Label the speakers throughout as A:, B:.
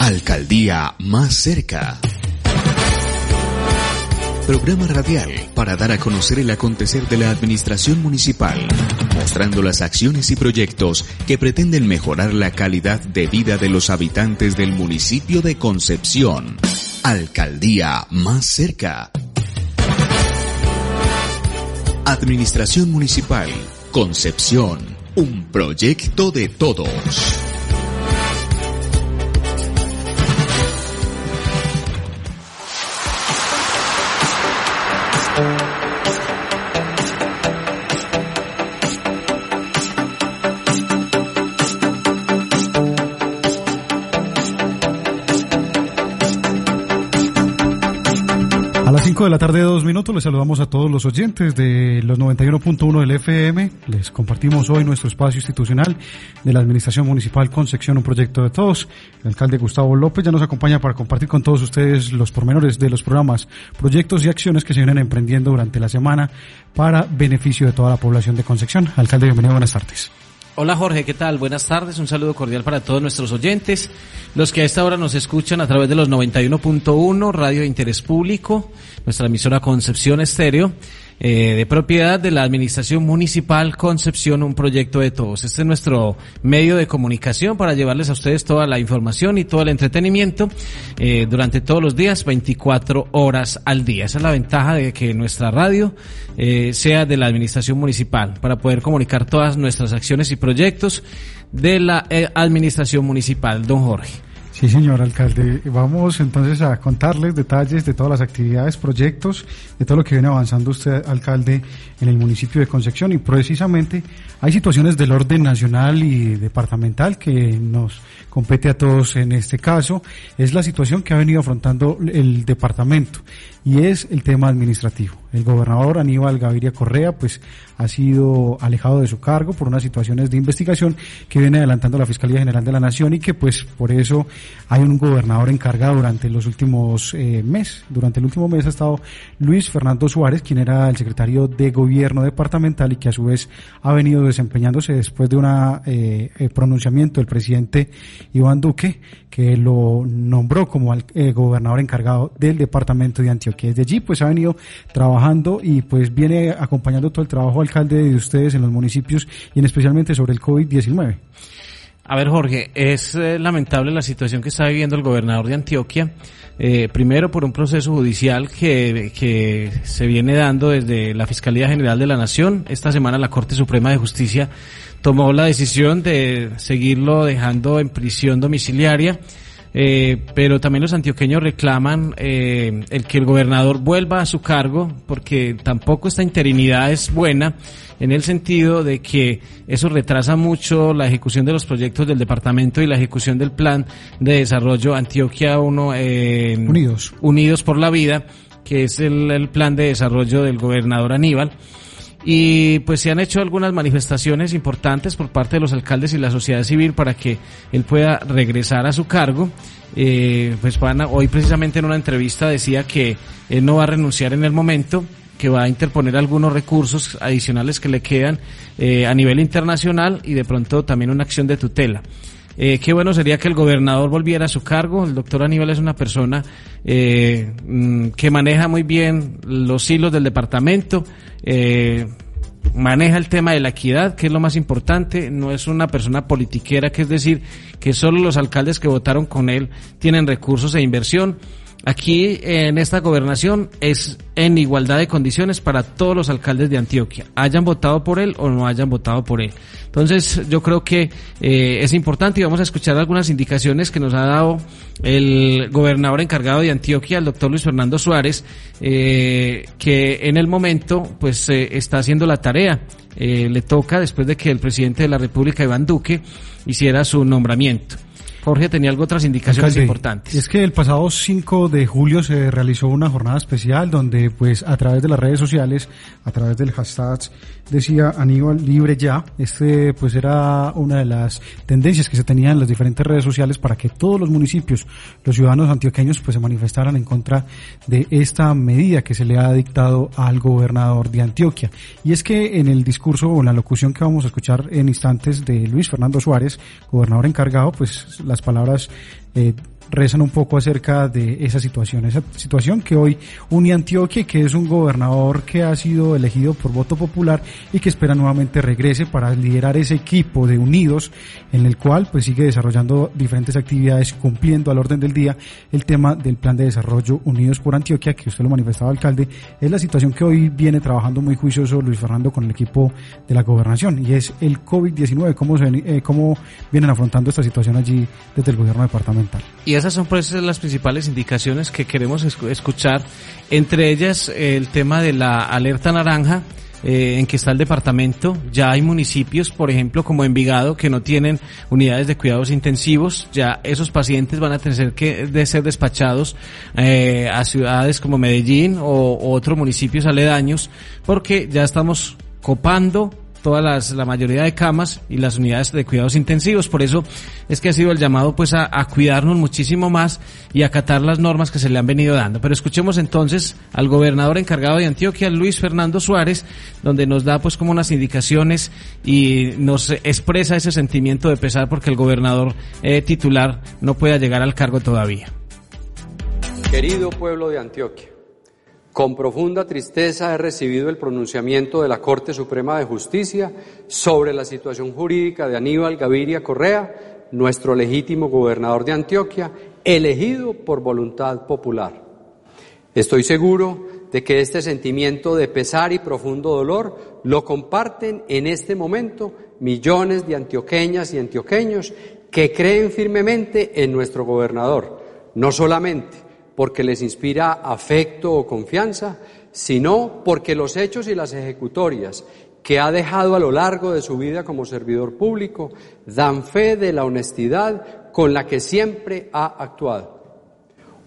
A: Alcaldía más cerca. Programa radial para dar a conocer el acontecer de la administración municipal, mostrando las acciones y proyectos que pretenden mejorar la calidad de vida de los habitantes del municipio de Concepción. Alcaldía más cerca. Administración Municipal, Concepción, un proyecto de todos.
B: De la tarde, dos minutos. Les saludamos a todos los oyentes de los 91.1 del FM. Les compartimos hoy nuestro espacio institucional de la Administración Municipal Concepción, un proyecto de todos. El alcalde Gustavo López ya nos acompaña para compartir con todos ustedes los pormenores de los programas, proyectos y acciones que se vienen emprendiendo durante la semana para beneficio de toda la población de Concepción. Alcalde, bienvenido, buenas tardes.
C: Hola Jorge, ¿qué tal? Buenas tardes, un saludo cordial para todos nuestros oyentes, los que a esta hora nos escuchan a través de los 91.1, Radio de Interés Público, nuestra emisora Concepción Estéreo, eh, de propiedad de la Administración Municipal Concepción, un proyecto de todos. Este es nuestro medio de comunicación para llevarles a ustedes toda la información y todo el entretenimiento eh, durante todos los días, 24 horas al día. Esa es la ventaja de que nuestra radio eh, sea de la Administración Municipal, para poder comunicar todas nuestras acciones y proyectos de la Administración Municipal. Don Jorge.
B: Sí, señor alcalde. Vamos entonces a contarles detalles de todas las actividades, proyectos, de todo lo que viene avanzando usted, alcalde, en el municipio de Concepción. Y precisamente hay situaciones del orden nacional y departamental que nos compete a todos en este caso. Es la situación que ha venido afrontando el departamento y es el tema administrativo. El gobernador Aníbal Gaviria Correa pues ha sido alejado de su cargo por unas situaciones de investigación que viene adelantando la Fiscalía General de la Nación y que pues por eso hay un gobernador encargado durante los últimos eh, meses. Durante el último mes ha estado Luis Fernando Suárez, quien era el secretario de gobierno departamental y que a su vez ha venido desempeñándose después de un eh, eh, pronunciamiento del presidente Iván Duque que lo nombró como eh, gobernador encargado del departamento de Antioquia. Desde allí pues ha venido trabajando y pues viene acompañando todo el trabajo alcalde de ustedes en los municipios y en especialmente sobre el COVID-19.
C: A ver, Jorge, es eh, lamentable la situación que está viviendo el gobernador de Antioquia. Eh, primero por un proceso judicial que, que se viene dando desde la Fiscalía General de la Nación. Esta semana la Corte Suprema de Justicia tomó la decisión de seguirlo dejando en prisión domiciliaria. Eh, pero también los antioqueños reclaman eh, el que el gobernador vuelva a su cargo porque tampoco esta interinidad es buena en el sentido de que eso retrasa mucho la ejecución de los proyectos del departamento y la ejecución del plan de desarrollo Antioquia 1 eh,
B: Unidos.
C: Unidos por la Vida, que es el, el plan de desarrollo del gobernador Aníbal y pues se han hecho algunas manifestaciones importantes por parte de los alcaldes y la sociedad civil para que él pueda regresar a su cargo. Eh, pues hoy precisamente en una entrevista decía que él no va a renunciar en el momento, que va a interponer algunos recursos adicionales que le quedan eh, a nivel internacional y de pronto también una acción de tutela. Eh, qué bueno sería que el gobernador volviera a su cargo. El doctor Aníbal es una persona eh, mm, que maneja muy bien los hilos del departamento. Eh, maneja el tema de la equidad, que es lo más importante, no es una persona politiquera, que es decir, que solo los alcaldes que votaron con él tienen recursos e inversión. Aquí en esta gobernación es en igualdad de condiciones para todos los alcaldes de Antioquia, hayan votado por él o no hayan votado por él. Entonces yo creo que eh, es importante y vamos a escuchar algunas indicaciones que nos ha dado el gobernador encargado de Antioquia, el doctor Luis Fernando Suárez, eh, que en el momento pues eh, está haciendo la tarea. le toca después de que el presidente de la República, Iván Duque, hiciera su nombramiento. Jorge tenía algo otras indicaciones importantes.
B: Es que el pasado 5 de julio se realizó una jornada especial donde pues a través de las redes sociales, a través del hashtag decía Aníbal libre ya, este pues era una de las tendencias que se tenían en las diferentes redes sociales para que todos los municipios, los ciudadanos antioqueños pues se manifestaran en contra de esta medida que se le ha dictado al gobernador de Antioquia. Y es que en el discurso o en la locución que vamos a escuchar en instantes de Luis Fernando Suárez, gobernador encargado, pues las palabras eh, rezan un poco acerca de esa situación, esa situación que hoy une Antioquia, que es un gobernador que ha sido elegido por voto popular y que espera nuevamente regrese para liderar ese equipo de unidos en el cual pues sigue desarrollando diferentes actividades cumpliendo al orden del día el tema del plan de desarrollo Unidos por Antioquia, que usted lo manifestaba alcalde, es la situación que hoy viene trabajando muy juicioso Luis Fernando con el equipo de la gobernación y es el COVID-19, cómo, se, eh, cómo vienen afrontando esta situación allí desde el gobierno departamental.
C: Esas son pues las principales indicaciones que queremos escuchar, entre ellas el tema de la alerta naranja, eh, en que está el departamento. Ya hay municipios, por ejemplo, como Envigado, que no tienen unidades de cuidados intensivos. Ya esos pacientes van a tener que de ser despachados eh, a ciudades como Medellín o, o otros municipios aledaños, porque ya estamos copando todas las, la mayoría de camas y las unidades de cuidados intensivos. Por eso es que ha sido el llamado pues a, cuidarnos muchísimo más y acatar las normas que se le han venido dando. Pero escuchemos entonces al gobernador encargado de Antioquia, Luis Fernando Suárez, donde nos da pues como unas indicaciones y nos expresa ese sentimiento de pesar porque el gobernador eh, titular no pueda llegar al cargo todavía.
D: Querido pueblo de Antioquia, con profunda tristeza he recibido el pronunciamiento de la Corte Suprema de Justicia sobre la situación jurídica de Aníbal Gaviria Correa, nuestro legítimo gobernador de Antioquia, elegido por voluntad popular. Estoy seguro de que este sentimiento de pesar y profundo dolor lo comparten en este momento millones de antioqueñas y antioqueños que creen firmemente en nuestro gobernador, no solamente porque les inspira afecto o confianza, sino porque los hechos y las ejecutorias que ha dejado a lo largo de su vida como servidor público dan fe de la honestidad con la que siempre ha actuado.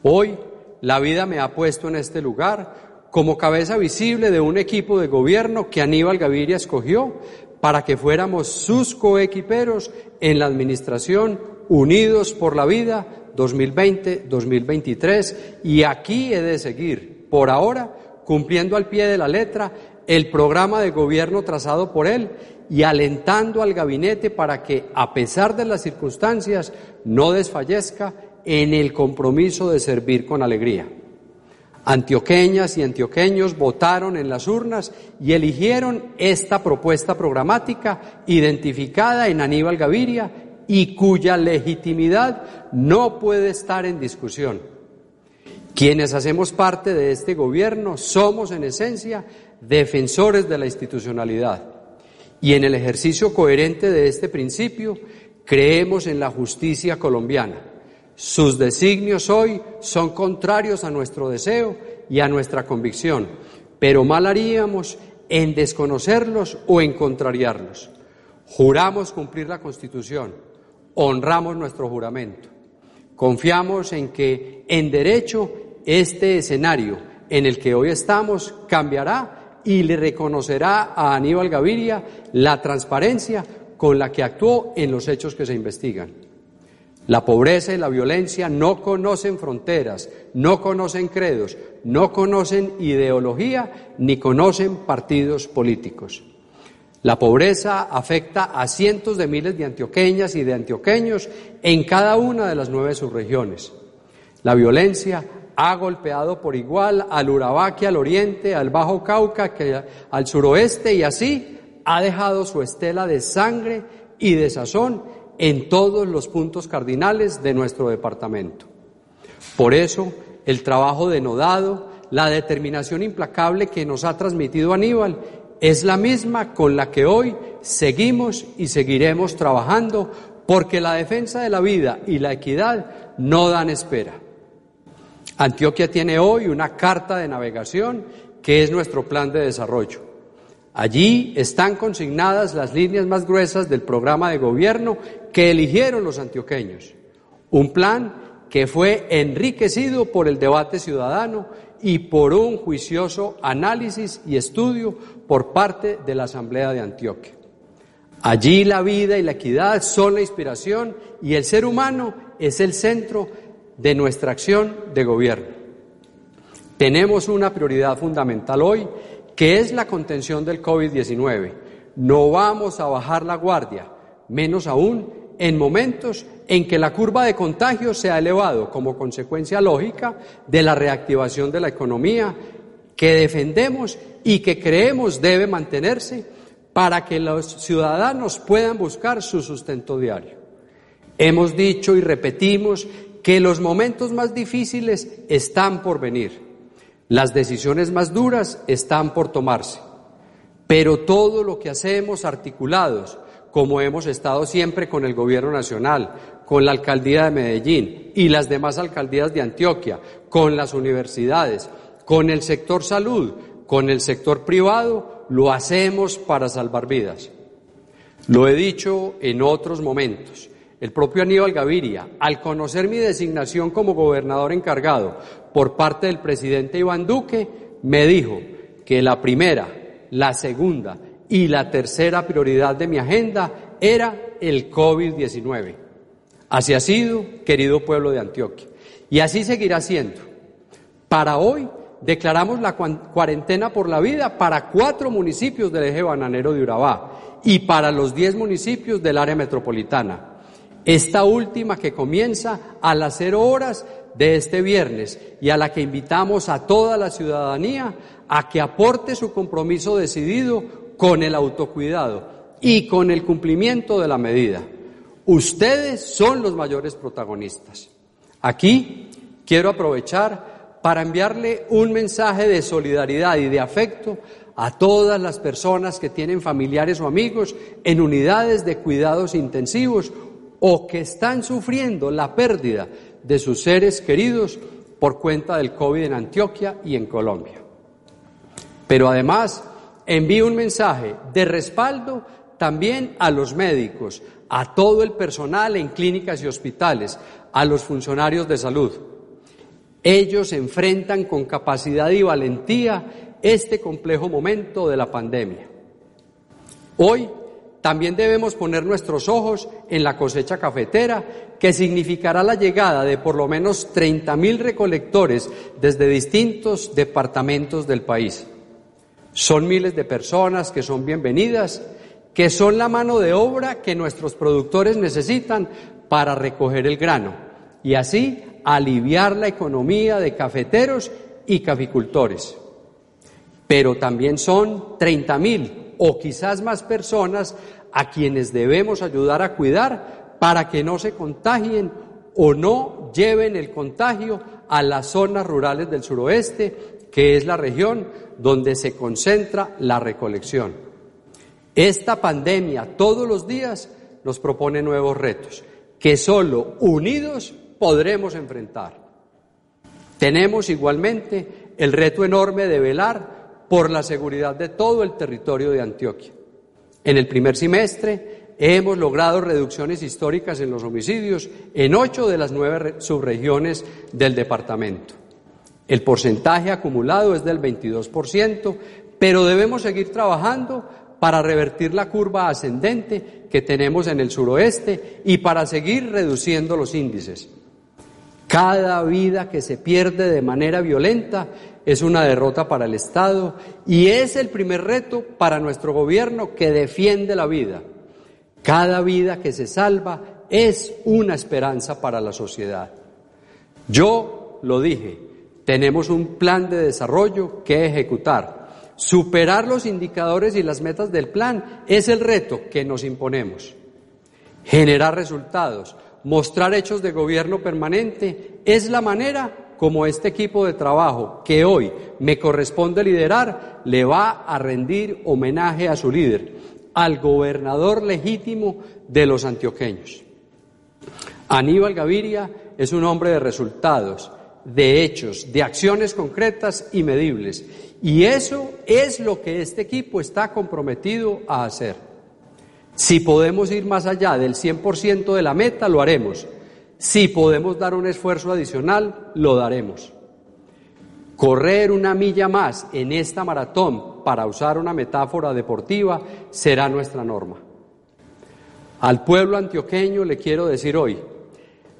D: Hoy la vida me ha puesto en este lugar como cabeza visible de un equipo de gobierno que Aníbal Gaviria escogió para que fuéramos sus coequiperos en la administración unidos por la vida 2020-2023 y aquí he de seguir, por ahora, cumpliendo al pie de la letra el programa de gobierno trazado por él y alentando al gabinete para que, a pesar de las circunstancias, no desfallezca en el compromiso de servir con alegría. Antioqueñas y antioqueños votaron en las urnas y eligieron esta propuesta programática identificada en Aníbal Gaviria y cuya legitimidad no puede estar en discusión. Quienes hacemos parte de este gobierno somos en esencia defensores de la institucionalidad y en el ejercicio coherente de este principio creemos en la justicia colombiana. Sus designios hoy son contrarios a nuestro deseo y a nuestra convicción, pero mal haríamos en desconocerlos o en contrariarlos. Juramos cumplir la Constitución honramos nuestro juramento. Confiamos en que en derecho este escenario en el que hoy estamos cambiará y le reconocerá a Aníbal Gaviria la transparencia con la que actuó en los hechos que se investigan. La pobreza y la violencia no conocen fronteras, no conocen credos, no conocen ideología ni conocen partidos políticos. La pobreza afecta a cientos de miles de antioqueñas y de antioqueños en cada una de las nueve subregiones. La violencia ha golpeado por igual al Urabá que al oriente, al Bajo Cauca al suroeste y así ha dejado su estela de sangre y de sazón en todos los puntos cardinales de nuestro departamento. Por eso, el trabajo denodado, la determinación implacable que nos ha transmitido Aníbal es la misma con la que hoy seguimos y seguiremos trabajando porque la defensa de la vida y la equidad no dan espera. Antioquia tiene hoy una carta de navegación que es nuestro plan de desarrollo. Allí están consignadas las líneas más gruesas del programa de gobierno que eligieron los antioqueños. Un plan que fue enriquecido por el debate ciudadano y por un juicioso análisis y estudio por parte de la Asamblea de Antioquia. Allí la vida y la equidad son la inspiración y el ser humano es el centro de nuestra acción de gobierno. Tenemos una prioridad fundamental hoy, que es la contención del COVID-19. No vamos a bajar la guardia, menos aún en momentos en que la curva de contagio se ha elevado como consecuencia lógica de la reactivación de la economía que defendemos y que creemos debe mantenerse para que los ciudadanos puedan buscar su sustento diario. Hemos dicho y repetimos que los momentos más difíciles están por venir, las decisiones más duras están por tomarse, pero todo lo que hacemos articulados, como hemos estado siempre con el Gobierno Nacional, con la Alcaldía de Medellín y las demás alcaldías de Antioquia, con las universidades, con el sector salud, con el sector privado, lo hacemos para salvar vidas. Lo he dicho en otros momentos. El propio Aníbal Gaviria, al conocer mi designación como gobernador encargado por parte del presidente Iván Duque, me dijo que la primera, la segunda y la tercera prioridad de mi agenda era el COVID-19. Así ha sido, querido pueblo de Antioquia, y así seguirá siendo. Para hoy, declaramos la cuarentena por la vida para cuatro municipios del eje bananero de Urabá y para los diez municipios del área metropolitana. Esta última que comienza a las cero horas de este viernes y a la que invitamos a toda la ciudadanía a que aporte su compromiso decidido con el autocuidado y con el cumplimiento de la medida. Ustedes son los mayores protagonistas. Aquí quiero aprovechar para enviarle un mensaje de solidaridad y de afecto a todas las personas que tienen familiares o amigos en unidades de cuidados intensivos o que están sufriendo la pérdida de sus seres queridos por cuenta del COVID en Antioquia y en Colombia. Pero además envío un mensaje de respaldo también a los médicos, a todo el personal en clínicas y hospitales, a los funcionarios de salud ellos enfrentan con capacidad y valentía este complejo momento de la pandemia. Hoy también debemos poner nuestros ojos en la cosecha cafetera, que significará la llegada de por lo menos 30.000 recolectores desde distintos departamentos del país. Son miles de personas que son bienvenidas, que son la mano de obra que nuestros productores necesitan para recoger el grano y así aliviar la economía de cafeteros y caficultores. Pero también son 30 mil o quizás más personas a quienes debemos ayudar a cuidar para que no se contagien o no lleven el contagio a las zonas rurales del suroeste, que es la región donde se concentra la recolección. Esta pandemia todos los días nos propone nuevos retos, que solo unidos podremos enfrentar. Tenemos igualmente el reto enorme de velar por la seguridad de todo el territorio de Antioquia. En el primer semestre hemos logrado reducciones históricas en los homicidios en ocho de las nueve subregiones del departamento. El porcentaje acumulado es del 22%, pero debemos seguir trabajando para revertir la curva ascendente que tenemos en el suroeste y para seguir reduciendo los índices. Cada vida que se pierde de manera violenta es una derrota para el Estado y es el primer reto para nuestro gobierno que defiende la vida. Cada vida que se salva es una esperanza para la sociedad. Yo lo dije, tenemos un plan de desarrollo que ejecutar. Superar los indicadores y las metas del plan es el reto que nos imponemos. Generar resultados, mostrar hechos de gobierno permanente es la manera como este equipo de trabajo que hoy me corresponde liderar le va a rendir homenaje a su líder, al gobernador legítimo de los antioqueños. Aníbal Gaviria es un hombre de resultados, de hechos, de acciones concretas y medibles. Y eso es lo que este equipo está comprometido a hacer. Si podemos ir más allá del 100% de la meta, lo haremos. Si podemos dar un esfuerzo adicional, lo daremos. Correr una milla más en esta maratón, para usar una metáfora deportiva, será nuestra norma. Al pueblo antioqueño le quiero decir hoy,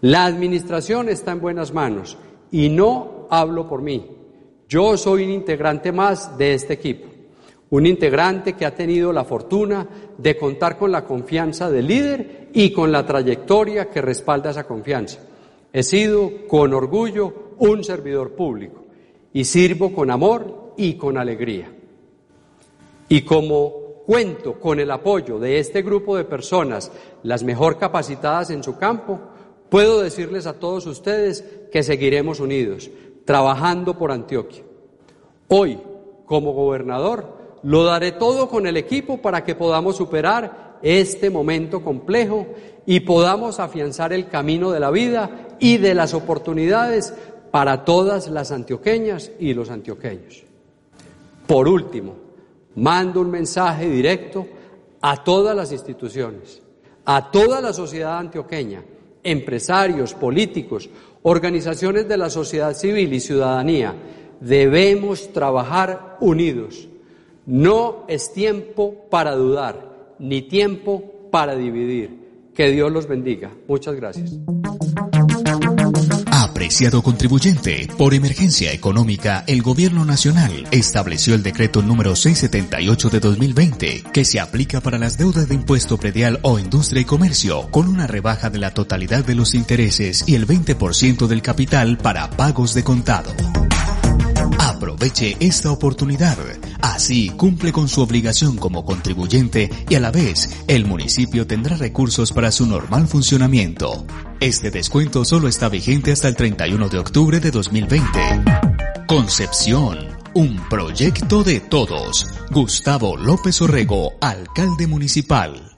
D: la administración está en buenas manos y no hablo por mí. Yo soy un integrante más de este equipo, un integrante que ha tenido la fortuna de contar con la confianza del líder y con la trayectoria que respalda esa confianza. He sido con orgullo un servidor público y sirvo con amor y con alegría. Y como cuento con el apoyo de este grupo de personas, las mejor capacitadas en su campo, puedo decirles a todos ustedes que seguiremos unidos, trabajando por Antioquia. Hoy, como gobernador, lo daré todo con el equipo para que podamos superar este momento complejo y podamos afianzar el camino de la vida y de las oportunidades para todas las antioqueñas y los antioqueños. Por último, mando un mensaje directo a todas las instituciones, a toda la sociedad antioqueña, empresarios, políticos, organizaciones de la sociedad civil y ciudadanía. Debemos trabajar unidos. No es tiempo para dudar, ni tiempo para dividir. Que Dios los bendiga. Muchas gracias.
A: Apreciado contribuyente, por emergencia económica, el Gobierno Nacional estableció el decreto número 678 de 2020, que se aplica para las deudas de impuesto predial o industria y comercio, con una rebaja de la totalidad de los intereses y el 20% del capital para pagos de contado. Aproveche esta oportunidad. Así cumple con su obligación como contribuyente y a la vez el municipio tendrá recursos para su normal funcionamiento. Este descuento solo está vigente hasta el 31 de octubre de 2020. Concepción. Un proyecto de todos. Gustavo López Orrego, alcalde municipal.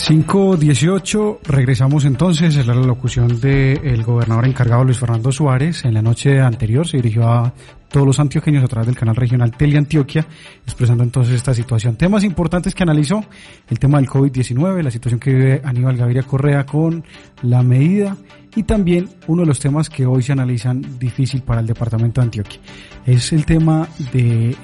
B: 5.18, regresamos entonces a la locución del gobernador encargado Luis Fernando Suárez. En la noche anterior se dirigió a todos los antioqueños a través del canal regional Teleantioquia, expresando entonces esta situación. Temas importantes que analizó, el tema del COVID-19, la situación que vive Aníbal Gaviria Correa con la medida y también uno de los temas que hoy se analizan difícil para el departamento de Antioquia. Es el tema de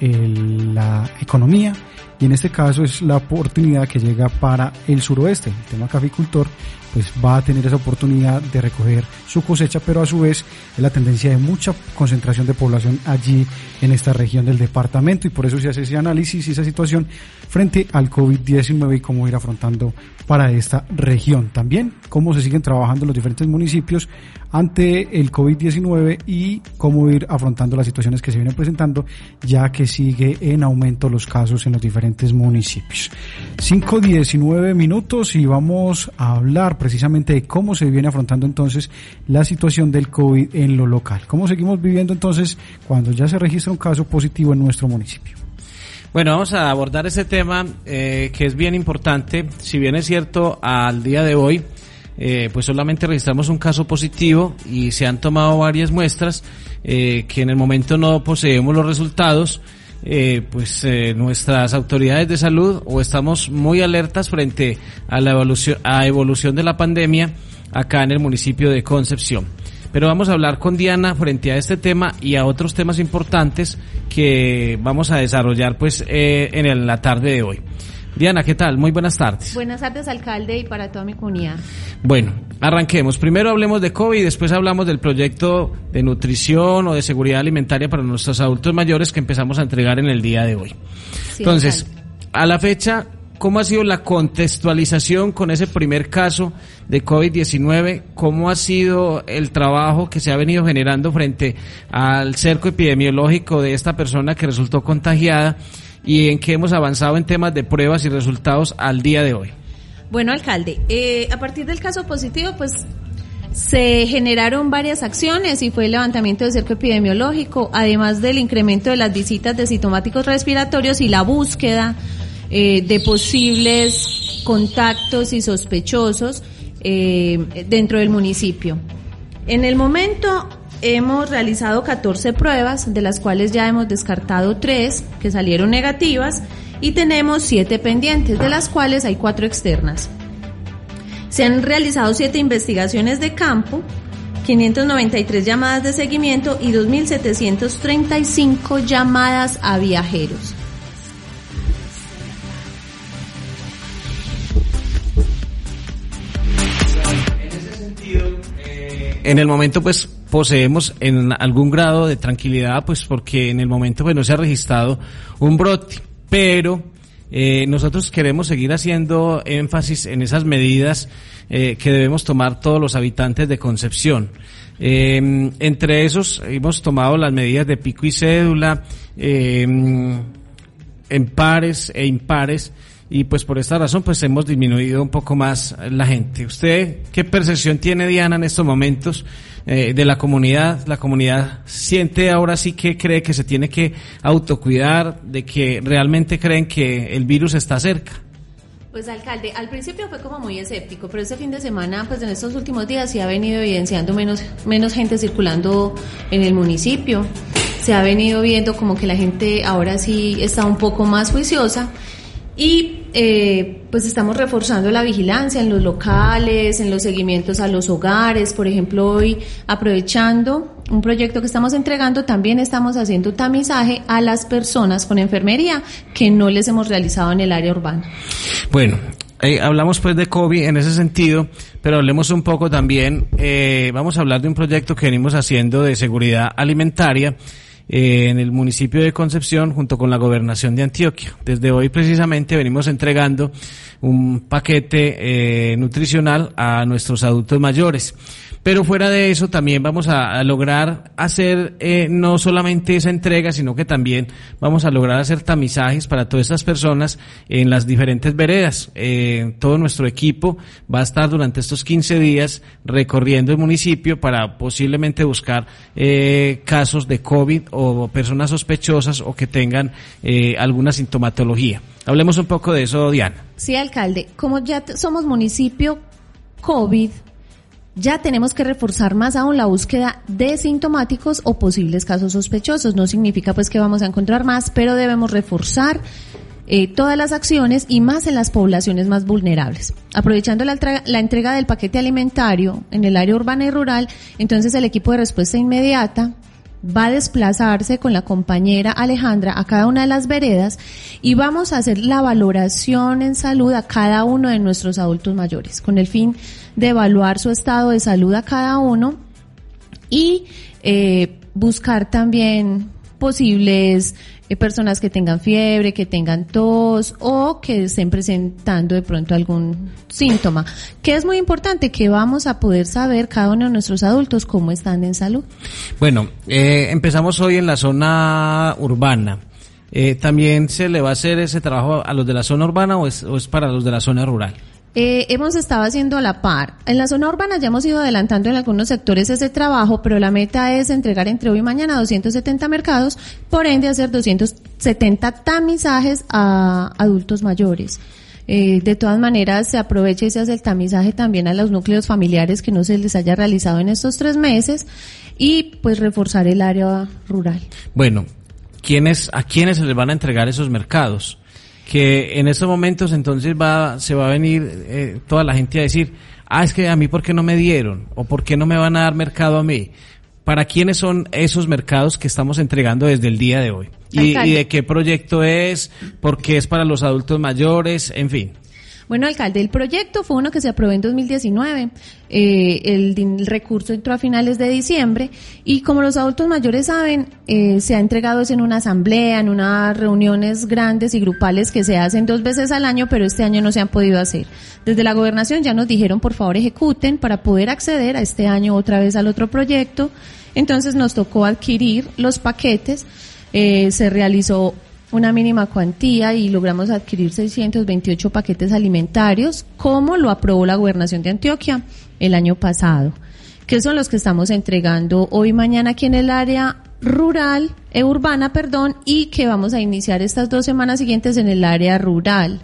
B: la economía y en este caso es la oportunidad que llega para el suroeste, el tema caficultor, pues va a tener esa oportunidad de recoger su cosecha, pero a su vez es la tendencia de mucha concentración de población allí en esta región del departamento. Y por eso se hace ese análisis y esa situación frente al COVID-19 y cómo ir afrontando para esta región. También cómo se siguen trabajando los diferentes municipios ante el COVID-19 y cómo ir afrontando las situaciones que se vienen presentando, ya que sigue en aumento los casos en los diferentes municipios. 5.19 minutos y vamos a hablar precisamente de cómo se viene afrontando entonces la situación del COVID en lo local. ¿Cómo seguimos viviendo entonces cuando ya se registra un caso positivo en nuestro municipio?
C: Bueno, vamos a abordar ese tema eh, que es bien importante. Si bien es cierto, al día de hoy, eh, pues solamente registramos un caso positivo y se han tomado varias muestras eh, que en el momento no poseemos los resultados. Eh, pues eh, nuestras autoridades de salud o estamos muy alertas frente a la evolución, a evolución de la pandemia acá en el municipio de Concepción. Pero vamos a hablar con Diana frente a este tema y a otros temas importantes que vamos a desarrollar pues eh, en la tarde de hoy. Diana, ¿qué tal? Muy buenas tardes.
E: Buenas tardes, alcalde, y para toda mi comunidad.
C: Bueno, arranquemos. Primero hablemos de COVID y después hablamos del proyecto de nutrición o de seguridad alimentaria para nuestros adultos mayores que empezamos a entregar en el día de hoy. Entonces, a la fecha, ¿cómo ha sido la contextualización con ese primer caso de COVID-19? ¿Cómo ha sido el trabajo que se ha venido generando frente al cerco epidemiológico de esta persona que resultó contagiada? y en qué hemos avanzado en temas de pruebas y resultados al día de hoy.
E: Bueno, alcalde, eh, a partir del caso positivo, pues se generaron varias acciones y fue el levantamiento del cerco epidemiológico, además del incremento de las visitas de sintomáticos respiratorios y la búsqueda eh, de posibles contactos y sospechosos eh, dentro del municipio. En el momento hemos realizado 14 pruebas, de las cuales ya hemos descartado 3 que salieron negativas y tenemos siete pendientes, de las cuales hay cuatro externas. Se han realizado siete investigaciones de campo, 593 llamadas de seguimiento y 2.735 llamadas a viajeros.
C: En el momento pues poseemos en algún grado de tranquilidad pues porque en el momento pues no se ha registrado un brote, pero eh, nosotros queremos seguir haciendo énfasis en esas medidas eh, que debemos tomar todos los habitantes de Concepción. Eh, entre esos hemos tomado las medidas de pico y cédula, en pares e impares, y pues por esta razón pues hemos disminuido un poco más la gente. ¿Usted qué percepción tiene Diana en estos momentos eh, de la comunidad? ¿La comunidad siente ahora sí que cree que se tiene que autocuidar, de que realmente creen que el virus está cerca?
E: Pues alcalde, al principio fue como muy escéptico, pero este fin de semana, pues en estos últimos días sí ha venido evidenciando menos, menos gente circulando en el municipio. Se ha venido viendo como que la gente ahora sí está un poco más juiciosa y eh, pues estamos reforzando la vigilancia en los locales, en los seguimientos a los hogares. Por ejemplo, hoy aprovechando un proyecto que estamos entregando, también estamos haciendo tamizaje a las personas con enfermería que no les hemos realizado en el área urbana.
C: Bueno, eh, hablamos pues de COVID en ese sentido, pero hablemos un poco también, eh, vamos a hablar de un proyecto que venimos haciendo de seguridad alimentaria eh, en el municipio de Concepción junto con la gobernación de Antioquia. Desde hoy precisamente venimos entregando un paquete eh, nutricional a nuestros adultos mayores. Pero fuera de eso también vamos a, lograr hacer eh, no solamente esa entrega, sino que también vamos a lograr hacer tamizajes para todas estas personas en las diferentes veredas. Todo nuestro equipo va a estar durante estos 15 días recorriendo el municipio para posiblemente buscar casos de COVID o personas sospechosas o que tengan alguna sintomatología. Hablemos un poco de eso, Diana.
E: Sí, alcalde. Como ya somos municipio COVID, ya tenemos que reforzar más aún la búsqueda de sintomáticos o posibles casos sospechosos. No significa pues que vamos a encontrar más, pero debemos reforzar eh, todas las acciones y más en las poblaciones más vulnerables. Aprovechando la, la, entrega del paquete alimentario en el área urbana y rural, entonces el equipo de respuesta inmediata va a desplazarse con la compañera Alejandra a cada una de las veredas y vamos a hacer la valoración en salud a cada uno de nuestros adultos mayores con el fin de evaluar su estado de salud a cada uno y eh, buscar también posibles personas que tengan fiebre, que tengan tos o que estén presentando de pronto algún síntoma, que es muy importante que vamos a poder saber cada uno de nuestros adultos cómo están en salud.
C: Bueno, eh, empezamos hoy en la zona urbana. Eh, ¿También se le va a hacer ese trabajo a los de la zona urbana o es para los de la zona rural?
E: Eh, hemos estado haciendo a la par. En la zona urbana ya hemos ido adelantando en algunos sectores ese trabajo, pero la meta es entregar entre hoy y mañana 270 mercados, por ende hacer 270 tamizajes a adultos mayores. Eh, de todas maneras, se aprovecha y se hace el tamizaje también a los núcleos familiares que no se les haya realizado en estos tres meses y pues reforzar el área rural.
C: Bueno, ¿quiénes, ¿a quiénes se les van a entregar esos mercados? Que en estos momentos entonces va, se va a venir eh, toda la gente a decir, ah, es que a mí por qué no me dieron o por qué no me van a dar mercado a mí. ¿Para quiénes son esos mercados que estamos entregando desde el día de hoy? ¿Y, y de qué proyecto es? ¿Por qué es para los adultos mayores? En fin.
E: Bueno, alcalde, el proyecto fue uno que se aprobó en 2019. Eh, el, recurso entró a finales de diciembre y como los adultos mayores saben, eh, se ha entregado en una asamblea, en unas reuniones grandes y grupales que se hacen dos veces al año, pero este año no se han podido hacer. Desde la gobernación ya nos dijeron, por favor, ejecuten para poder acceder a este año otra vez al otro proyecto. Entonces nos tocó adquirir los paquetes. Eh, se realizó una mínima cuantía y logramos adquirir 628 paquetes alimentarios, como lo aprobó la gobernación de Antioquia el año pasado, que son los que estamos entregando hoy mañana aquí en el área rural, eh, urbana, perdón, y que vamos a iniciar estas dos semanas siguientes en el área rural.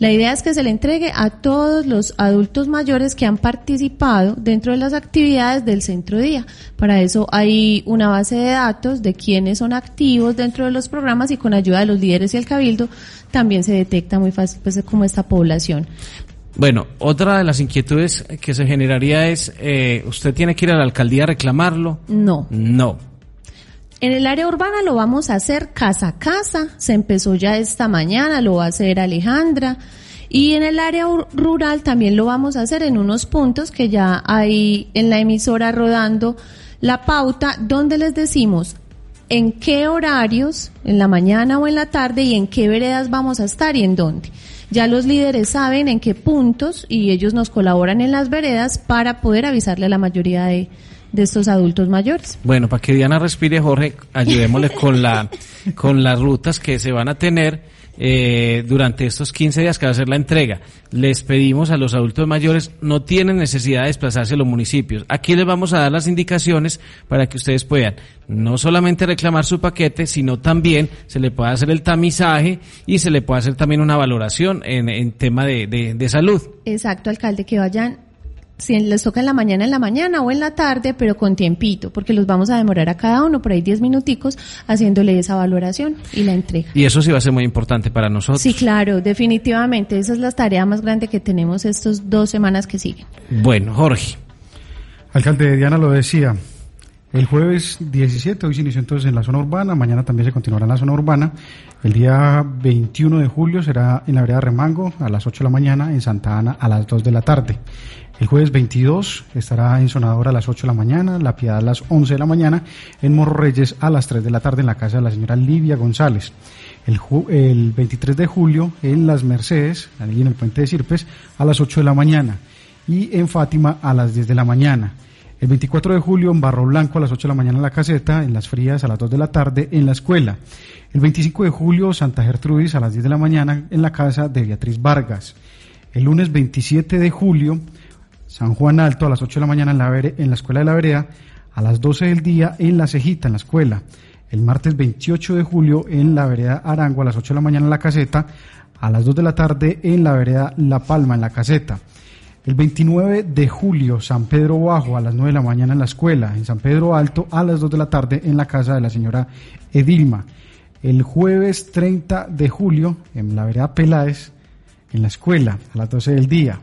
E: La idea es que se le entregue a todos los adultos mayores que han participado dentro de las actividades del centro día. Para eso hay una base de datos de quienes son activos dentro de los programas y con ayuda de los líderes y el cabildo también se detecta muy fácil pues como esta población.
C: Bueno, otra de las inquietudes que se generaría es, eh, ¿usted tiene que ir a la alcaldía a reclamarlo?
E: No.
C: No.
E: En el área urbana lo vamos a hacer casa a casa, se empezó ya esta mañana, lo va a hacer Alejandra. Y en el área rural también lo vamos a hacer en unos puntos que ya hay en la emisora rodando la pauta donde les decimos en qué horarios, en la mañana o en la tarde y en qué veredas vamos a estar y en dónde. Ya los líderes saben en qué puntos y ellos nos colaboran en las veredas para poder avisarle a la mayoría de, de estos adultos mayores.
C: Bueno, para que Diana respire, Jorge, ayudémosle con la con las rutas que se van a tener eh, durante estos 15 días que va a ser la entrega. Les pedimos a los adultos mayores, no tienen necesidad de desplazarse a los municipios. Aquí les vamos a dar las indicaciones para que ustedes puedan no solamente reclamar su paquete, sino también se le pueda hacer el tamizaje y se le puede hacer también una valoración en, en tema de, de, de salud.
E: Exacto, alcalde, que vayan si les toca en la mañana, en la mañana o en la tarde, pero con tiempito, porque los vamos a demorar a cada uno por ahí 10 minuticos haciéndole esa valoración y la entrega.
C: Y eso sí va a ser muy importante para nosotros.
E: Sí, claro, definitivamente. Esa es la tarea más grande que tenemos estos dos semanas que siguen.
C: Bueno, Jorge.
B: Alcalde Diana lo decía, el jueves 17 hoy se inició entonces en la zona urbana, mañana también se continuará en la zona urbana. El día 21 de julio será en la vereda Remango a las 8 de la mañana, en Santa Ana a las 2 de la tarde. El jueves 22 estará en Sonador a las 8 de la mañana, La Piedad a las 11 de la mañana, en Morro Reyes a las 3 de la tarde en la casa de la señora Livia González. El, el 23 de julio en Las Mercedes, allí en el puente de Sirpes, a las 8 de la mañana. Y en Fátima a las 10 de la mañana. El 24 de julio en Barro Blanco a las 8 de la mañana en la caseta, en Las Frías a las 2 de la tarde en la escuela. El 25 de julio Santa Gertrudis a las 10 de la mañana en la casa de Beatriz Vargas. El lunes 27 de julio San Juan Alto a las 8 de la mañana en la, Escuela de la Vereda, a las 12 del día en La Cejita, en la escuela. El martes 28 de julio en la Vereda Arango a las 8 de la mañana en la caseta, a las 2 de la tarde en la Vereda La Palma en la caseta. El 29 de julio, San Pedro Bajo a las 9 de la mañana en la escuela, en San Pedro Alto a las 2 de la tarde en la casa de la señora Edilma. El jueves 30 de julio, en la vereda Peláez, en la escuela, a las 12 del día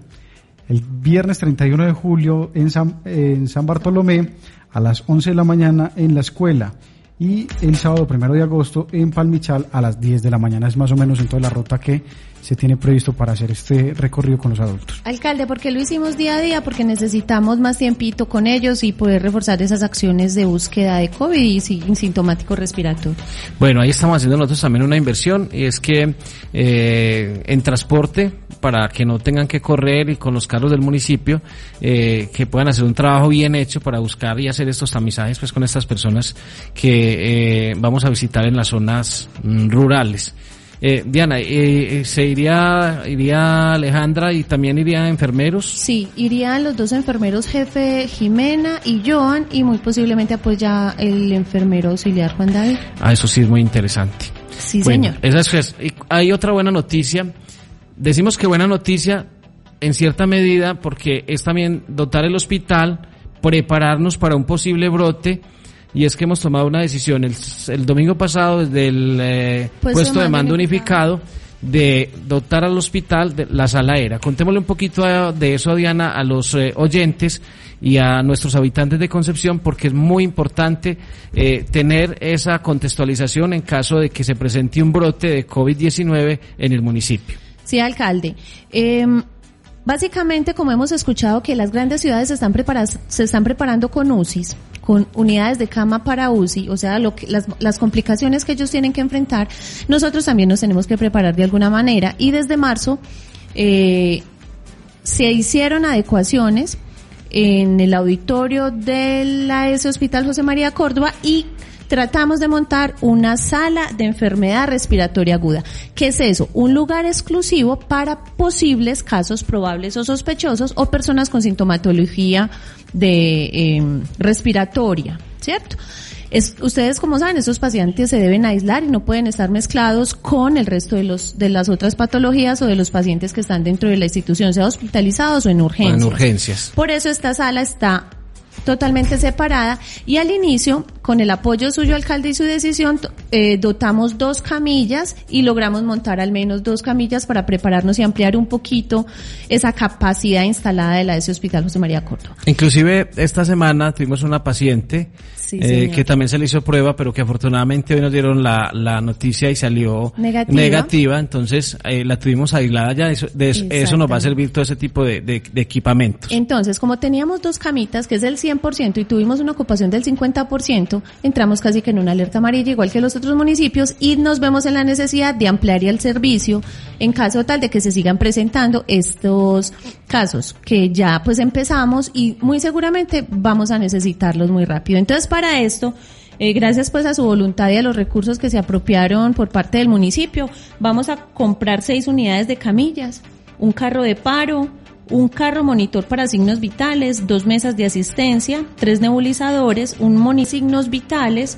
B: el viernes 31 de julio en San, en San Bartolomé a las 11 de la mañana en la escuela y el sábado primero de agosto en Palmichal a las 10 de la mañana. Es más o menos en toda la ruta que se tiene previsto para hacer este recorrido con los adultos.
E: Alcalde, ¿por qué lo hicimos día a día? Porque necesitamos más tiempito con ellos y poder reforzar esas acciones de búsqueda de COVID y sintomático respiratorio.
C: Bueno, ahí estamos haciendo nosotros también una inversión y es que eh, en transporte, para que no tengan que correr y con los carros del municipio, eh, que puedan hacer un trabajo bien hecho para buscar y hacer estos tamizajes pues con estas personas que eh, vamos a visitar en las zonas mm, rurales. Eh, Diana, eh, ¿se iría, iría Alejandra y también iría enfermeros?
E: Sí, irían los dos enfermeros jefe Jimena y Joan y muy posiblemente pues ya el enfermero auxiliar Juan David.
C: Ah, eso sí es muy interesante.
E: Sí, señor.
C: Esa es, hay otra buena noticia. Decimos que buena noticia en cierta medida porque es también dotar el hospital, prepararnos para un posible brote y es que hemos tomado una decisión el, el domingo pasado desde el eh, puesto, de mando unificado, de dotar al hospital de la sala aérea. Contémosle un poquito de eso, Diana, a los eh, oyentes y a nuestros habitantes de Concepción, porque es muy importante eh, tener esa contextualización en caso de que se presente un brote de COVID-19 en el municipio.
E: Sí, alcalde. Em, básicamente, como hemos escuchado que las grandes ciudades se están, se están preparando con UCIs, con unidades de cama para UCI, o sea, lo que, las, las complicaciones que ellos tienen que enfrentar, nosotros también nos tenemos que preparar de alguna manera. Y desde marzo eh, se hicieron adecuaciones en el auditorio de la S Hospital José María Córdoba y tratamos de montar una sala de enfermedad respiratoria aguda. ¿Qué es eso? Un lugar exclusivo para posibles casos probables o sospechosos o personas con sintomatología de em, respiratoria, ¿cierto? Es, ustedes como saben, estos pacientes se deben aislar y no pueden estar mezclados con el resto de los de las otras patologías o de los pacientes que están dentro de la institución, sea hospitalizados o en urgencias.
C: En urgencias.
E: Por eso esta sala está totalmente separada y al inicio, con el apoyo suyo alcalde y su decisión, eh, dotamos dos camillas y logramos montar al menos dos camillas para prepararnos y ampliar un poquito esa capacidad instalada de la ese Hospital José María Córdoba.
C: Inclusive esta semana tuvimos una paciente eh, que también se le hizo prueba, pero que afortunadamente hoy nos dieron la, la noticia y salió negativa, entonces eh, la tuvimos aislada ya, eso, de eso, nos va a servir todo ese tipo de, de, de equipamientos.
E: Entonces, como teníamos dos camitas, que es el 100%, y tuvimos una ocupación del 50%, entramos casi que en una alerta amarilla, igual que los otros municipios, y nos vemos en la necesidad de ampliar el servicio en caso tal de que se sigan presentando estos casos, que ya pues empezamos y muy seguramente vamos a necesitarlos muy rápido. Entonces, para esto, eh, gracias pues a su voluntad y a los recursos que se apropiaron por parte del municipio, vamos a comprar seis unidades de camillas, un carro de paro, un carro monitor para signos vitales, dos mesas de asistencia, tres nebulizadores, un monisignos vitales,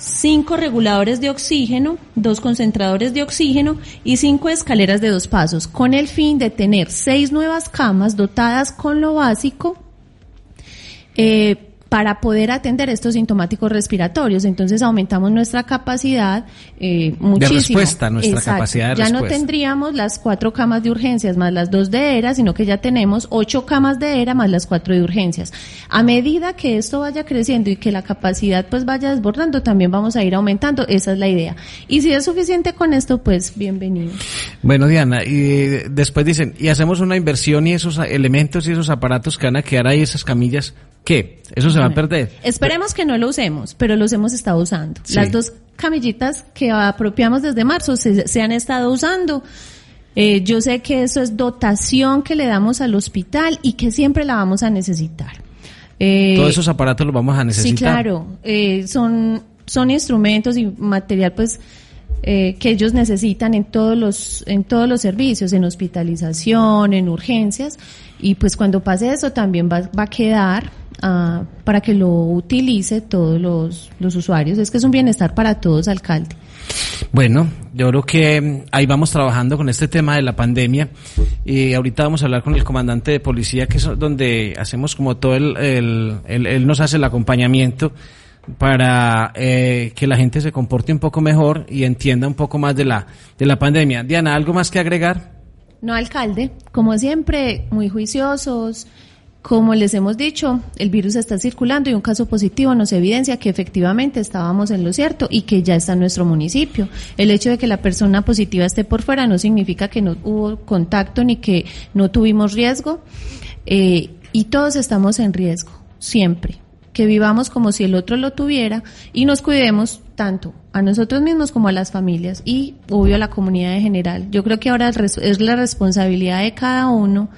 E: cinco reguladores de oxígeno, dos concentradores de oxígeno y cinco escaleras de dos pasos, con el fin de tener seis nuevas camas dotadas con lo básico eh, para poder atender estos sintomáticos respiratorios. Entonces aumentamos nuestra capacidad eh, muchísimo.
C: De respuesta, nuestra capacidad de
E: ya no tendríamos las cuatro camas de urgencias más las dos de ERA, sino que ya tenemos ocho camas de ERA más las cuatro de urgencias. A medida que esto vaya creciendo y que la capacidad pues vaya desbordando, también vamos a ir aumentando. Esa es la idea. Y si es suficiente con esto, pues bienvenido.
C: Bueno, Diana, y después dicen, y hacemos una inversión y esos elementos y esos aparatos que van a quedar ahí, esas camillas, ¿Qué? ¿Eso se va a perder?
E: Esperemos que no lo usemos, pero los hemos estado usando. Las dos camillitas que apropiamos desde marzo se, han estado usando. Eh, yo sé que eso es dotación que le damos al hospital y que siempre la vamos a necesitar.
C: Eh, Todos esos aparatos los vamos a necesitar.
E: Sí, claro. Eh, son, son instrumentos y material, pues, que ellos necesitan en todos los, en todos los servicios, en hospitalización, en urgencias. Y pues cuando pase eso también va, va a quedar para que lo utilice todos los, los usuarios. Es que es un bienestar para todos, alcalde.
C: Bueno, yo creo que ahí vamos trabajando con este tema de la pandemia y ahorita vamos a hablar con el comandante de policía, que es donde hacemos como todo el, el, él nos hace el acompañamiento para eh, que la gente se comporte un poco mejor y entienda un poco más de la, de la pandemia. Diana, ¿algo más que agregar?
E: No, alcalde, como siempre, muy juiciosos, como les hemos dicho, el virus está circulando y un caso positivo nos evidencia que efectivamente estábamos en lo cierto y que ya está en nuestro municipio. El hecho de que la persona positiva esté por fuera no significa que no hubo contacto ni que no tuvimos riesgo eh, y todos estamos en riesgo, siempre. Que vivamos como si el otro lo tuviera y nos cuidemos tanto a nosotros mismos como a las familias y obvio a la comunidad en general. Yo creo que ahora es la responsabilidad de cada uno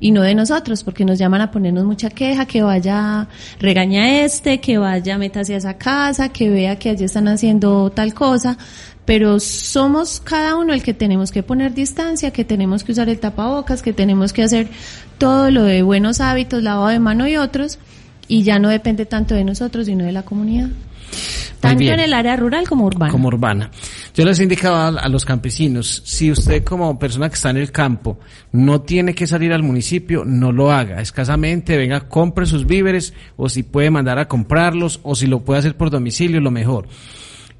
E: y no de nosotros, porque nos llaman a ponernos mucha queja, que vaya, regaña este, que vaya, métase a esa casa, que vea que allí están haciendo tal cosa, pero somos cada uno el que tenemos que poner distancia, que tenemos que usar el tapabocas, que tenemos que hacer todo lo de buenos hábitos, lavado de mano y otros, y ya no depende tanto de nosotros, sino de la comunidad. Tanto en el área rural como urbana.
C: Como urbana. Yo les indicaba a, los campesinos, si usted como persona que está en el campo no tiene que salir al municipio, no lo haga. Escasamente, venga, compre sus víveres o si puede mandar a comprarlos o si lo puede hacer por domicilio, lo mejor.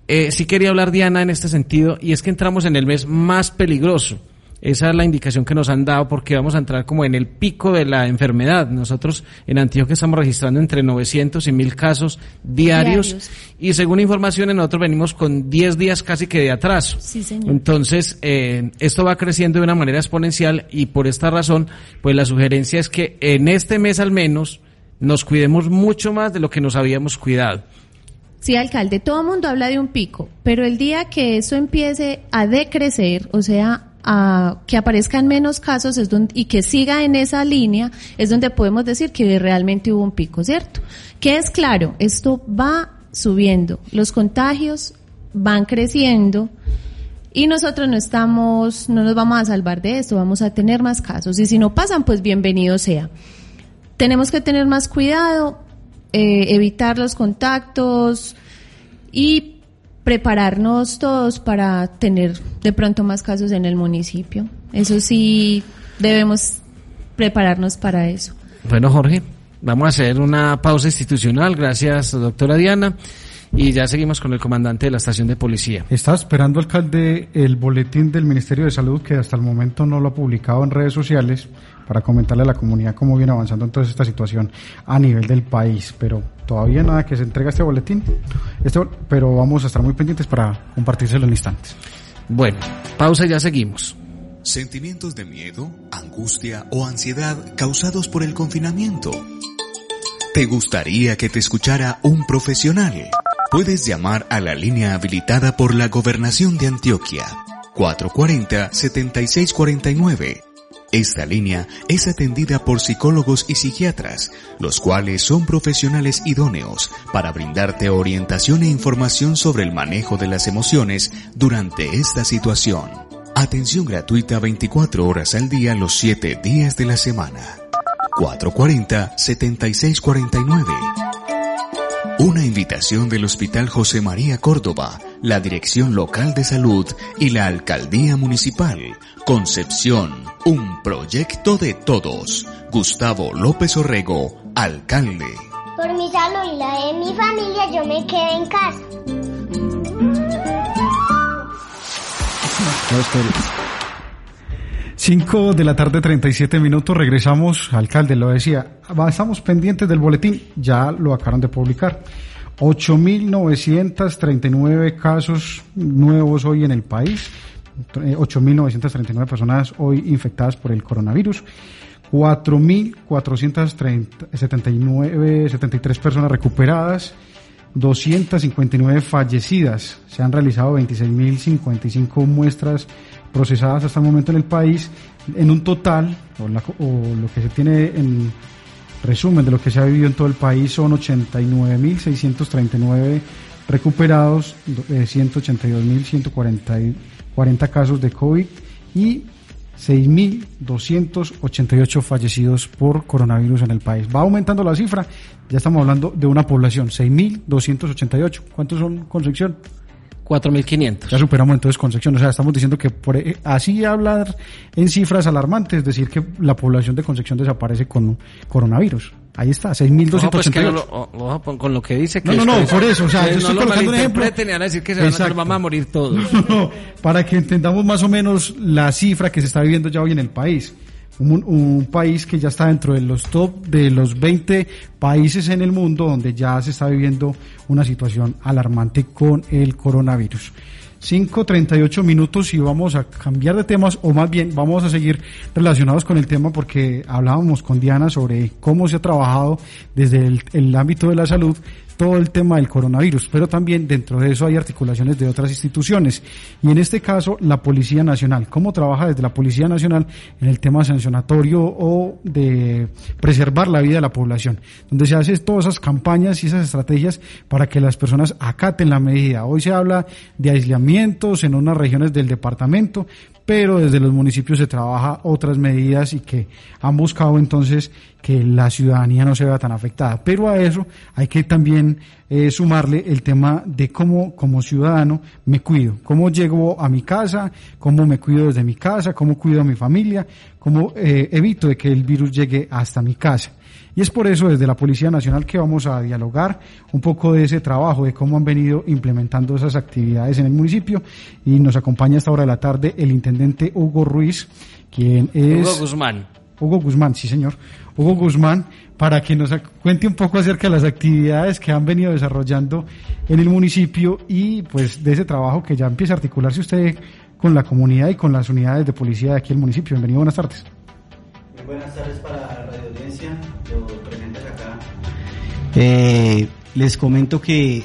C: Eh, sí quería hablar, Diana, en este sentido, y es que entramos en el mes más peligroso esa es la indicación que nos han dado porque vamos a entrar como en el pico de la enfermedad. Nosotros en Antioquia estamos registrando entre 900 y 1000 casos diarios, y según informaciones nosotros venimos con 10 días casi que de atraso. Entonces, eh, esto va creciendo de una manera exponencial y por esta razón, pues la sugerencia es que en este mes al menos nos cuidemos mucho más de lo que nos habíamos cuidado.
E: Sí, alcalde, todo el mundo habla de un pico, pero el día que eso empiece a decrecer, o sea, a que aparezcan menos casos es donde, y que siga en esa línea, es donde podemos decir que realmente hubo un pico, ¿cierto? Que es claro, esto va subiendo, los contagios van creciendo y nosotros no estamos, no nos vamos a salvar de esto, vamos a tener más casos y si no pasan, pues bienvenido sea. Tenemos que tener más cuidado, eh, evitar los contactos y prepararnos todos para tener de pronto más casos en el municipio. Eso sí, debemos prepararnos para eso.
C: Bueno, Jorge, vamos a hacer una pausa institucional. Gracias, doctora Diana. Y ya seguimos con el comandante de la estación de policía.
B: Está esperando, alcalde, el boletín del Ministerio de Salud que hasta el momento no lo ha publicado en redes sociales para comentarle a la comunidad cómo viene avanzando entonces esta situación a nivel del país. Pero todavía nada que se entrega este boletín, este, pero vamos a estar muy pendientes para compartírselo en instantes.
C: Bueno, pausa y ya seguimos.
A: Sentimientos de miedo, angustia o ansiedad causados por el confinamiento. ¿Te gustaría que te escuchara un profesional? Puedes llamar a la línea habilitada por la Gobernación de Antioquia 440-7649. Esta línea es atendida por psicólogos y psiquiatras, los cuales son profesionales idóneos para brindarte orientación e información sobre el manejo de las emociones durante esta situación. Atención gratuita 24 horas al día los 7 días de la semana. 440-7649. Una invitación del Hospital José María Córdoba, la Dirección Local de Salud y la Alcaldía Municipal. Concepción, un proyecto de todos. Gustavo López Orrego, alcalde.
F: Por mi salud y la de mi familia yo me quedé en casa.
B: 5 de la tarde, 37 minutos. Regresamos, alcalde, lo decía. Estamos pendientes del boletín, ya lo acaban de publicar. 8.939 casos nuevos hoy en el país. 8.939 eh, personas hoy infectadas por el coronavirus. 4.479, 73 personas recuperadas. 259 fallecidas. Se han realizado 26.055 muestras procesadas hasta el momento en el país, en un total, o, lo que se tiene en resumen de lo que se ha vivido en todo el país, son 89.639 recuperados, 182.140 40 casos de COVID y 6.288 fallecidos por coronavirus en el país. Va aumentando la cifra, ya estamos hablando de una población, 6.288. ¿Cuántos son Concepción?
C: 4.500.
B: Ya superamos entonces Concepción. O sea, estamos diciendo que por, eh, así hablar en cifras alarmantes, decir que la población de Concepción desaparece con coronavirus. Ahí está, 6.288.
C: No, pues con lo que dice que...
B: No, no, no, por eso, o sea, yo estoy colocando un ejemplo.
C: a decir que se van, vamos a morir todos.
B: No, para que entendamos más o menos la cifra que se está viviendo ya hoy en el país un, país que ya está dentro de los top de los 20 países en el mundo donde ya se está viviendo una situación alarmante con el coronavirus. 5.38 minutos y vamos a cambiar de temas o más bien vamos a seguir relacionados con el tema porque hablábamos con Diana sobre cómo se ha trabajado desde el, el ámbito de la salud todo el tema del coronavirus, pero también dentro de eso hay articulaciones de otras instituciones. Y en este caso, la Policía Nacional. ¿Cómo trabaja desde la Policía Nacional en el tema sancionatorio o de preservar la vida de la población? Donde se hacen todas esas campañas y esas estrategias para que las personas acaten la medida. Hoy se habla de aislamientos en unas regiones del departamento, pero desde los municipios se trabaja otras medidas y que han buscado entonces que la ciudadanía no se vea tan afectada. Pero a eso hay que también eh, sumarle el tema de cómo como ciudadano me cuido, cómo llego a mi casa, cómo me cuido desde mi casa, cómo cuido a mi familia, cómo eh, evito de que el virus llegue hasta mi casa. Y es por eso desde la Policía Nacional que vamos a dialogar un poco de ese trabajo, de cómo han venido implementando esas actividades en el municipio. Y nos acompaña a esta hora de la tarde el intendente Hugo Ruiz, quien es...
C: Hugo Guzmán.
B: Hugo Guzmán, sí señor. Hugo Guzmán, para que nos cuente un poco acerca de las actividades que han venido desarrollando en el municipio y pues de ese trabajo que ya empieza a articularse usted con la comunidad y con las unidades de policía de aquí el municipio. Bienvenido, buenas tardes.
G: buenas tardes para la radio audiencia. Eh, les comento que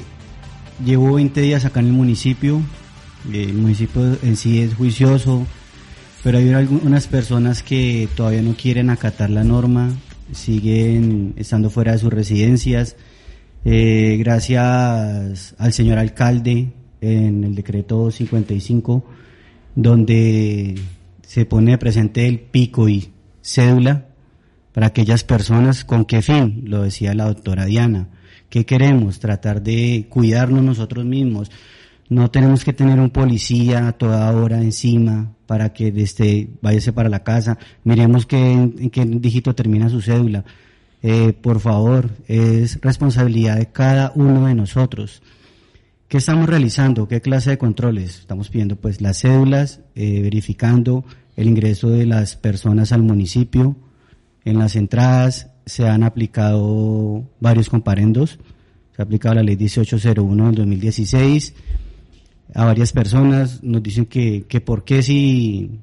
G: llevo 20 días acá en el municipio. El municipio en sí es juicioso, pero hay algunas personas que todavía no quieren acatar la norma, siguen estando fuera de sus residencias. Eh, gracias al señor alcalde en el decreto 55, donde se pone presente el pico y cédula para aquellas personas, ¿con qué fin? Lo decía la doctora Diana. ¿Qué queremos? Tratar de cuidarnos nosotros mismos. No tenemos que tener un policía a toda hora encima para que desde váyase para la casa. Miremos qué, en qué dígito termina su cédula. Eh, por favor, es responsabilidad de cada uno de nosotros. ¿Qué estamos realizando? ¿Qué clase de controles? Estamos pidiendo pues las cédulas, eh, verificando el ingreso de las personas al municipio. En las entradas se han aplicado varios comparendos. Se ha aplicado la ley 1801 del 2016 a varias personas. Nos dicen que, que por qué si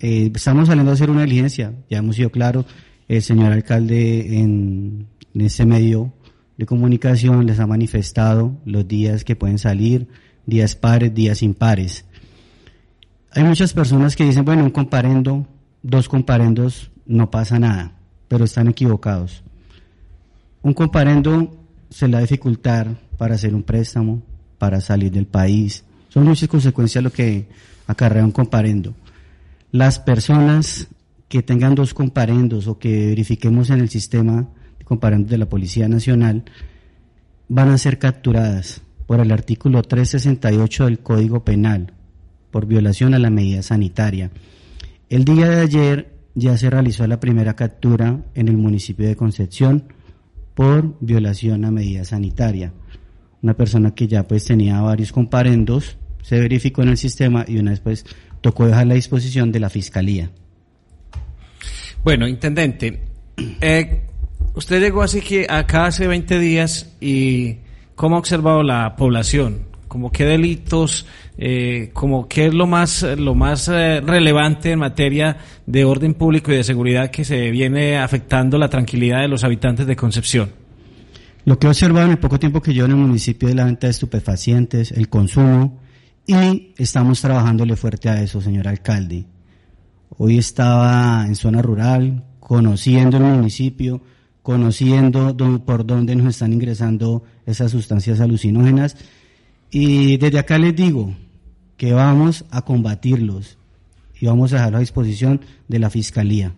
G: eh, estamos saliendo a hacer una diligencia, ya hemos sido claros, el señor alcalde en, en ese medio de comunicación les ha manifestado los días que pueden salir, días pares, días impares. Hay muchas personas que dicen, bueno, un comparendo, dos comparendos, no pasa nada, pero están equivocados. Un comparendo se le va a para hacer un préstamo, para salir del país. Son muchas consecuencias lo que acarrea un comparendo. Las personas que tengan dos comparendos o que verifiquemos en el sistema de comparendos de la Policía Nacional van a ser capturadas por el artículo 368 del Código Penal por violación a la medida sanitaria. El día de ayer ya se realizó la primera captura en el municipio de Concepción por violación a medida sanitaria. Una persona que ya pues tenía varios comparendos se verificó en el sistema y una vez pues tocó dejar la disposición de la fiscalía.
C: Bueno, intendente, eh, usted llegó así que acá hace 20 días y ¿cómo ha observado la población? ¿Cómo qué delitos, eh, como qué es lo más, lo más eh, relevante en materia de orden público y de seguridad que se viene afectando la tranquilidad de los habitantes de Concepción?
G: Lo que he observado en el poco tiempo que yo en el municipio de la venta de estupefacientes, el consumo, y estamos trabajándole fuerte a eso, señor alcalde. Hoy estaba en zona rural, conociendo el municipio, conociendo por dónde nos están ingresando esas sustancias alucinógenas. Y desde acá les digo que vamos a combatirlos y vamos a dejarlo a disposición de la Fiscalía.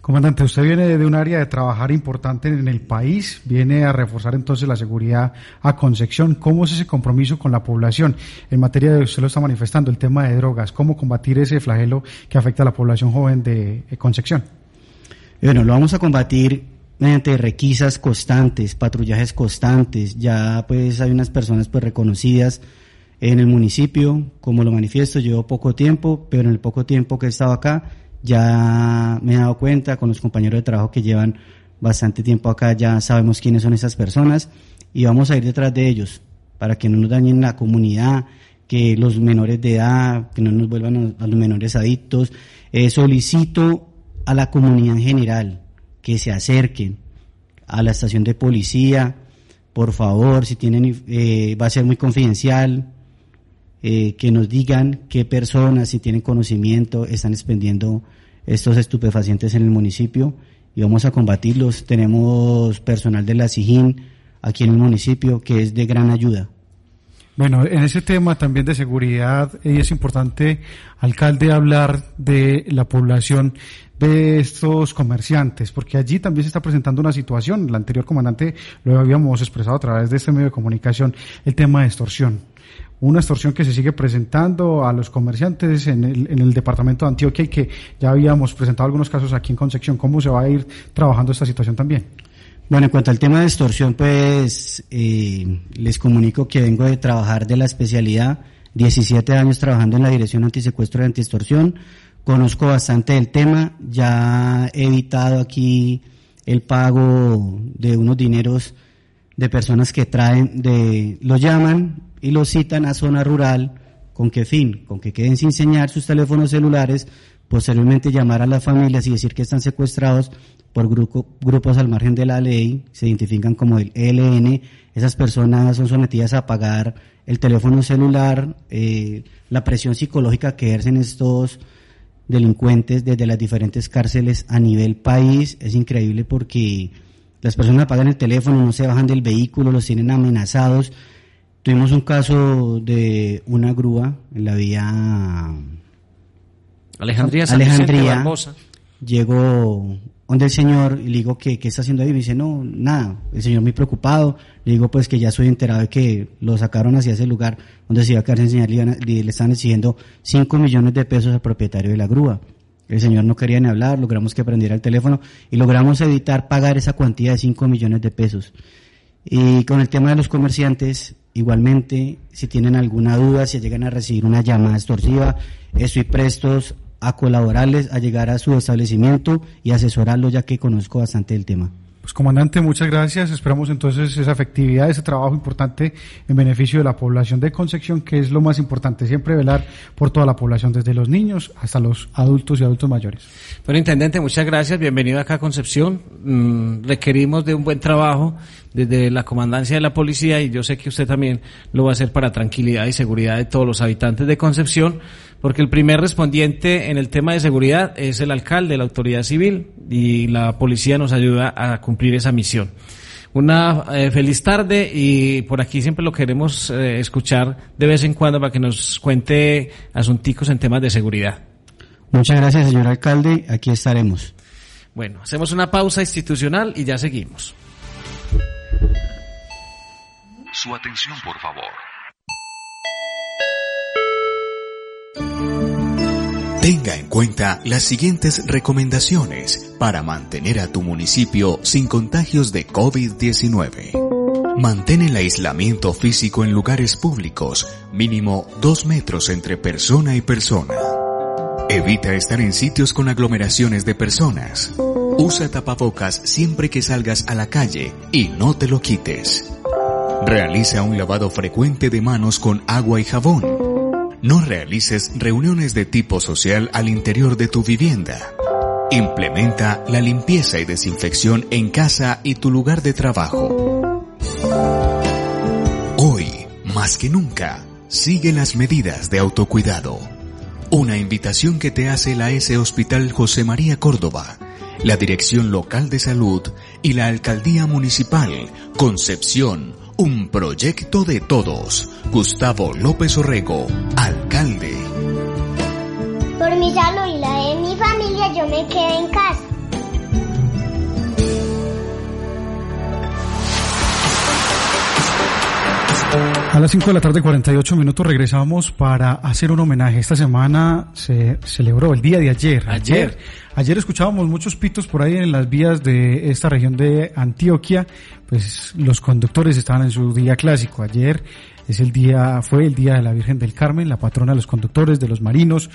B: Comandante, usted viene de un área de trabajar importante en el país, viene a reforzar entonces la seguridad a Concepción. ¿Cómo es ese compromiso con la población en materia de, usted lo está manifestando, el tema de drogas? ¿Cómo combatir ese flagelo que afecta a la población joven de Concepción?
G: Bueno, lo vamos a combatir mediante requisas constantes, patrullajes constantes. Ya pues hay unas personas pues reconocidas en el municipio, como lo manifiesto, llevo poco tiempo, pero en el poco tiempo que he estado acá, ya me he dado cuenta con los compañeros de trabajo que llevan bastante tiempo acá, ya sabemos quiénes son esas personas y vamos a ir detrás de ellos para que no nos dañen la comunidad, que los menores de edad, que no nos vuelvan a, los menores adictos. Eh, solicito a la comunidad en general que se acerquen a la estación de policía, por favor, si tienen, eh, va a ser muy confidencial, eh, que nos digan qué personas, si tienen conocimiento, están expendiendo estos estupefacientes en el municipio y vamos a combatirlos. Tenemos personal de la SIGIN aquí en el municipio que es de gran ayuda.
B: Bueno, en ese tema también de seguridad eh, es importante, alcalde, hablar de la población de estos comerciantes, porque allí también se está presentando una situación, el anterior comandante lo habíamos expresado a través de este medio de comunicación, el tema de extorsión una extorsión que se sigue presentando a los comerciantes en el, en el departamento de Antioquia y que ya habíamos presentado algunos casos aquí en Concepción. ¿Cómo se va a ir trabajando esta situación también?
G: Bueno, en cuanto al tema de extorsión, pues eh, les comunico que vengo de trabajar de la especialidad, 17 años trabajando en la Dirección Antisecuestro y Antiextorsión, conozco bastante el tema, ya he evitado aquí el pago de unos dineros de personas que traen, de, lo llaman y lo citan a zona rural, ¿con qué fin? Con que queden sin enseñar sus teléfonos celulares, posteriormente llamar a las familias y decir que están secuestrados por grupos al margen de la ley, se identifican como el ELN, esas personas son sometidas a pagar el teléfono celular, eh, la presión psicológica que ejercen estos delincuentes desde las diferentes cárceles a nivel país es increíble porque las personas pagan el teléfono, no se bajan del vehículo, los tienen amenazados. Tuvimos un caso de una grúa en la vía
C: Alejandría,
G: Alejandría. Llegó donde el señor y le digo que qué está haciendo ahí, me dice, no, nada, el señor muy preocupado, le digo pues que ya soy enterado de que lo sacaron hacia ese lugar donde se iba a quedar sin señal, le, le están exigiendo 5 millones de pesos al propietario de la grúa. El señor no quería ni hablar, logramos que prendiera el teléfono y logramos evitar pagar esa cuantía de 5 millones de pesos. Y con el tema de los comerciantes, igualmente, si tienen alguna duda, si llegan a recibir una llamada extorsiva, estoy prestos a colaborarles, a llegar a su establecimiento y asesorarlos ya que conozco bastante el tema.
B: Pues comandante, muchas gracias. Esperamos entonces esa efectividad, ese trabajo importante en beneficio de la población de Concepción, que es lo más importante, siempre velar por toda la población, desde los niños hasta los adultos y adultos mayores.
C: Bueno, intendente, muchas gracias. Bienvenido acá a Concepción. Mm, requerimos de un buen trabajo desde la comandancia de la policía y yo sé que usted también lo va a hacer para tranquilidad y seguridad de todos los habitantes de Concepción porque el primer respondiente en el tema de seguridad es el alcalde, la autoridad civil, y la policía nos ayuda a cumplir esa misión. Una eh, feliz tarde y por aquí siempre lo queremos eh, escuchar de vez en cuando para que nos cuente asunticos en temas de seguridad.
G: Muchas gracias, señor alcalde. Aquí estaremos.
C: Bueno, hacemos una pausa institucional y ya seguimos.
A: Su atención, por favor. Tenga en cuenta las siguientes recomendaciones para mantener a tu municipio sin contagios de COVID-19. Mantén el aislamiento físico en lugares públicos, mínimo dos metros entre persona y persona. Evita estar en sitios con aglomeraciones de personas. Usa tapabocas siempre que salgas a la calle y no te lo quites. Realiza un lavado frecuente de manos con agua y jabón no realices reuniones de tipo social al interior de tu vivienda. Implementa la limpieza y desinfección en casa y tu lugar de trabajo. Hoy, más que nunca, sigue las medidas de autocuidado. Una invitación que te hace la S Hospital José María Córdoba, la Dirección Local de Salud y la Alcaldía Municipal Concepción un proyecto de todos. Gustavo López Orrego, alcalde.
F: Por mi salud y la de mi familia, yo me quedé en casa.
B: A las 5 de la tarde, 48 minutos, regresamos para hacer un homenaje. Esta semana se celebró el día de ayer.
C: Ayer.
B: Ayer escuchábamos muchos pitos por ahí en las vías de esta región de Antioquia. Pues los conductores estaban en su día clásico. Ayer es el día, fue el día de la Virgen del Carmen, la patrona de los conductores, de los marinos.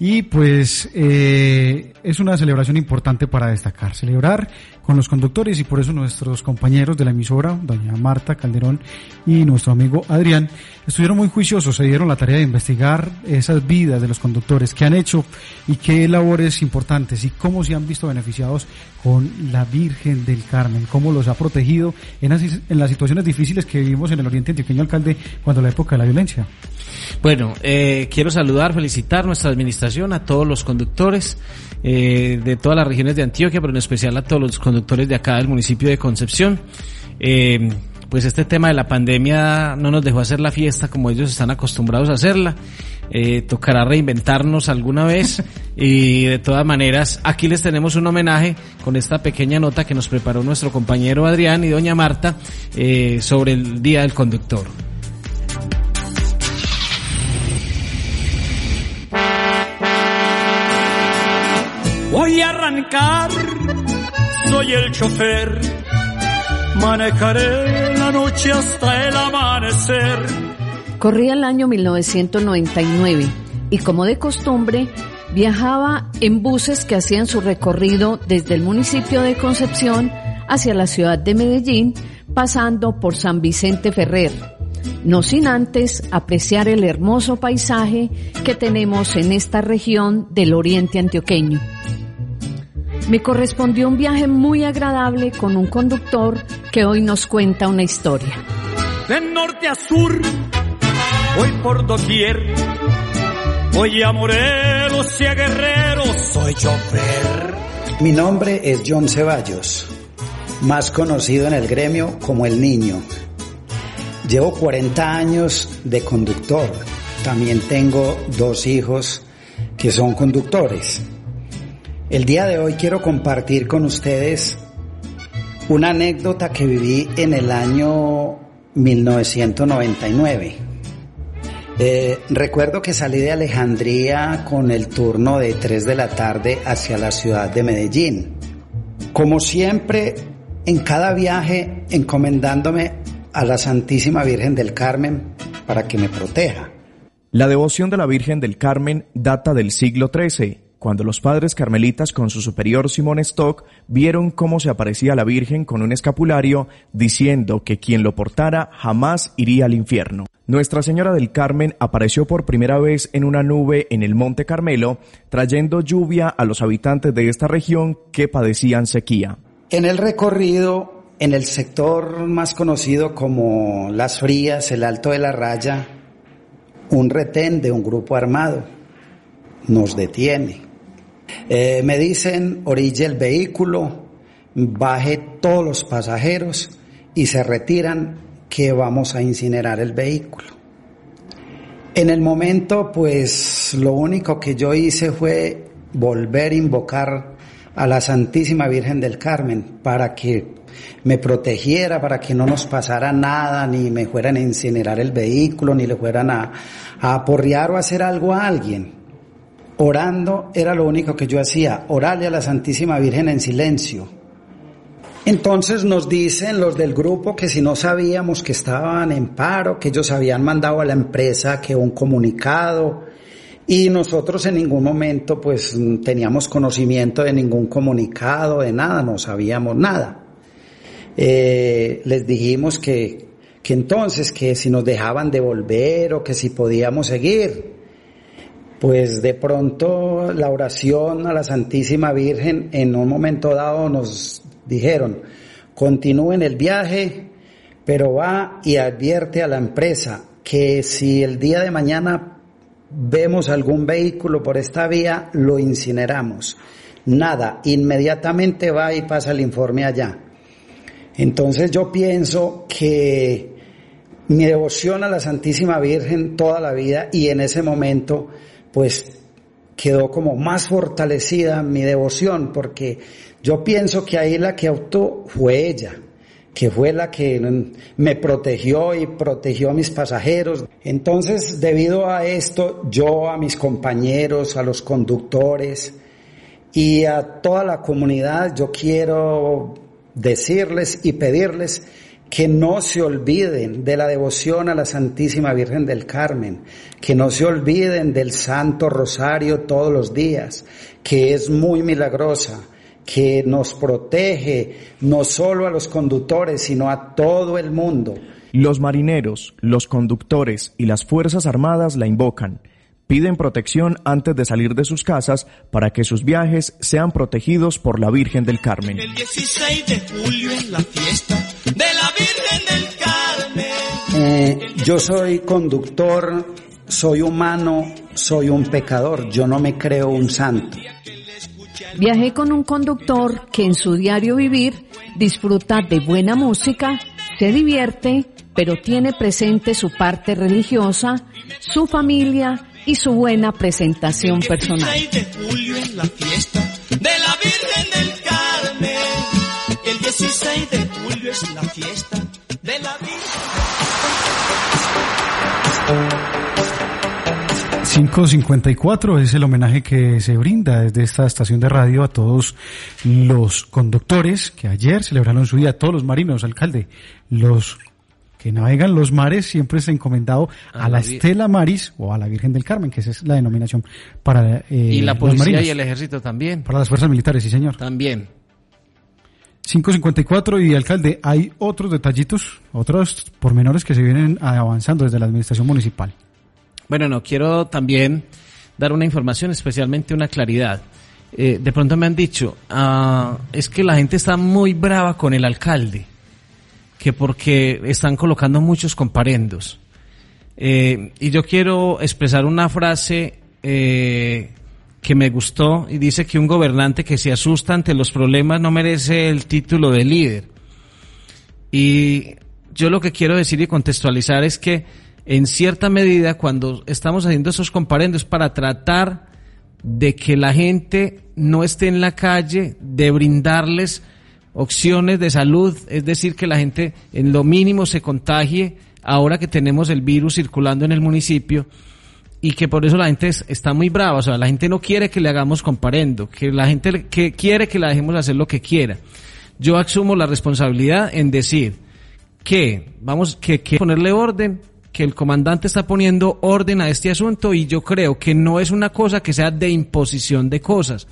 B: Y pues eh, es una celebración importante para destacar, celebrar con los conductores y por eso nuestros compañeros de la emisora, doña Marta Calderón y nuestro amigo Adrián, estuvieron muy juiciosos, se dieron la tarea de investigar esas vidas de los conductores, qué han hecho y qué labores importantes y cómo se han visto beneficiados con la Virgen del Carmen, cómo los ha protegido en las, en las situaciones difíciles que vivimos en el Oriente Antioqueño, alcalde, cuando la época de la violencia.
C: Bueno, eh, quiero saludar, felicitar nuestra administración, a todos los conductores eh, de todas las regiones de Antioquia, pero en especial a todos los conductores de acá del municipio de Concepción. Eh, pues este tema de la pandemia no nos dejó hacer la fiesta como ellos están acostumbrados a hacerla. Eh, tocará reinventarnos alguna vez y de todas maneras aquí les tenemos un homenaje con esta pequeña nota que nos preparó nuestro compañero Adrián y doña Marta eh, sobre el Día del Conductor.
H: Voy a arrancar, soy el chofer, manejaré la noche hasta el amanecer.
I: Corría el año 1999 y como de costumbre viajaba en buses que hacían su recorrido desde el municipio de Concepción hacia la ciudad de Medellín, pasando por San Vicente Ferrer, no sin antes apreciar el hermoso paisaje que tenemos en esta región del oriente antioqueño. Me correspondió un viaje muy agradable con un conductor que hoy nos cuenta una historia.
H: De norte a sur, voy por doquier, voy a Morelos y a Guerrero, soy chofer.
J: Mi nombre es John Ceballos, más conocido en el gremio como el niño. Llevo 40 años de conductor. También tengo dos hijos que son conductores. El día de hoy quiero compartir con ustedes una anécdota que viví en el año 1999. Eh, recuerdo que salí de Alejandría con el turno de 3 de la tarde hacia la ciudad de Medellín. Como siempre, en cada viaje encomendándome a la Santísima Virgen del Carmen para que me proteja.
K: La devoción de la Virgen del Carmen data del siglo XIII, cuando los padres carmelitas con su superior Simón Stock vieron cómo se aparecía la Virgen con un escapulario diciendo que quien lo portara jamás iría al infierno. Nuestra Señora del Carmen apareció por primera vez en una nube en el Monte Carmelo, trayendo lluvia a los habitantes de esta región que padecían sequía.
J: En el recorrido, en el sector más conocido como Las Frías, el Alto de la Raya, un retén de un grupo armado nos detiene. Eh, me dicen, orille el vehículo, baje todos los pasajeros y se retiran que vamos a incinerar el vehículo. En el momento, pues lo único que yo hice fue volver a invocar a la Santísima Virgen del Carmen para que me protegiera, para que no nos pasara nada, ni me fueran a incinerar el vehículo, ni le fueran a, a aporrear o a hacer algo a alguien. Orando era lo único que yo hacía, orarle a la Santísima Virgen en silencio entonces nos dicen los del grupo que si no sabíamos que estaban en paro, que ellos habían mandado a la empresa que un comunicado y nosotros en ningún momento pues teníamos conocimiento de ningún comunicado, de nada, no sabíamos nada. Eh, les dijimos que, que entonces que si nos dejaban devolver o que si podíamos seguir. Pues de pronto la oración a la Santísima Virgen en un momento dado nos dijeron, continúen el viaje, pero va y advierte a la empresa que si el día de mañana vemos algún vehículo por esta vía, lo incineramos. Nada, inmediatamente va y pasa el informe allá. Entonces yo pienso que mi devoción a la Santísima Virgen toda la vida y en ese momento pues quedó como más fortalecida mi devoción porque yo pienso que ahí la que optó fue ella, que fue la que me protegió y protegió a mis pasajeros. Entonces, debido a esto, yo a mis compañeros, a los conductores y a toda la comunidad, yo quiero decirles y pedirles que no se olviden de la devoción a la Santísima Virgen del Carmen, que no se olviden del Santo Rosario todos los días, que es muy milagrosa, que nos protege no solo a los conductores, sino a todo el mundo.
K: Los marineros, los conductores y las Fuerzas Armadas la invocan. Piden protección antes de salir de sus casas para que sus viajes sean protegidos por la Virgen del Carmen.
L: El 16 de julio es la fiesta de la Virgen del Carmen.
J: Eh, yo soy conductor, soy humano, soy un pecador, yo no me creo un santo.
I: Viajé con un conductor que en su diario vivir disfruta de buena música, se divierte, pero tiene presente su parte religiosa, su familia y su buena presentación personal.
L: El 16 de julio es la fiesta de la Virgen del Carmen. El 16 de julio es la fiesta de la Virgen.
B: 554 es el homenaje que se brinda desde esta estación de radio a todos los conductores que ayer celebraron su día, a todos los marinos, alcalde, los que navegan los mares siempre es encomendado a,
C: A
B: la Estela Maris o a la Virgen del Carmen, que esa es la denominación para eh,
C: y la policía y el ejército también.
B: para las fuerzas militares, sí señor.
C: También.
B: 554 y alcalde, hay otros detallitos, otros pormenores que se vienen avanzando desde la administración municipal.
C: Bueno, no, quiero también dar una información, especialmente una claridad. Eh, de pronto me han dicho, ah, es que la gente está muy brava con el alcalde, que porque están colocando muchos comparendos. Eh, y yo quiero expresar una frase eh, que me gustó y dice que un gobernante que se asusta ante los problemas no merece el título de líder. Y yo lo que quiero decir y contextualizar es que en cierta medida cuando estamos haciendo esos comparendos para tratar de que la gente no esté en la calle, de brindarles opciones de salud, es decir, que la gente en lo mínimo se contagie ahora que tenemos el virus circulando en el municipio y que por eso la gente está muy brava, o sea, la gente no quiere que le hagamos comparendo, que la gente que quiere que la dejemos hacer lo que quiera. Yo asumo la responsabilidad en decir que vamos que, que ponerle orden, que el comandante está poniendo orden a este asunto y yo creo que no es una cosa que sea de imposición de cosas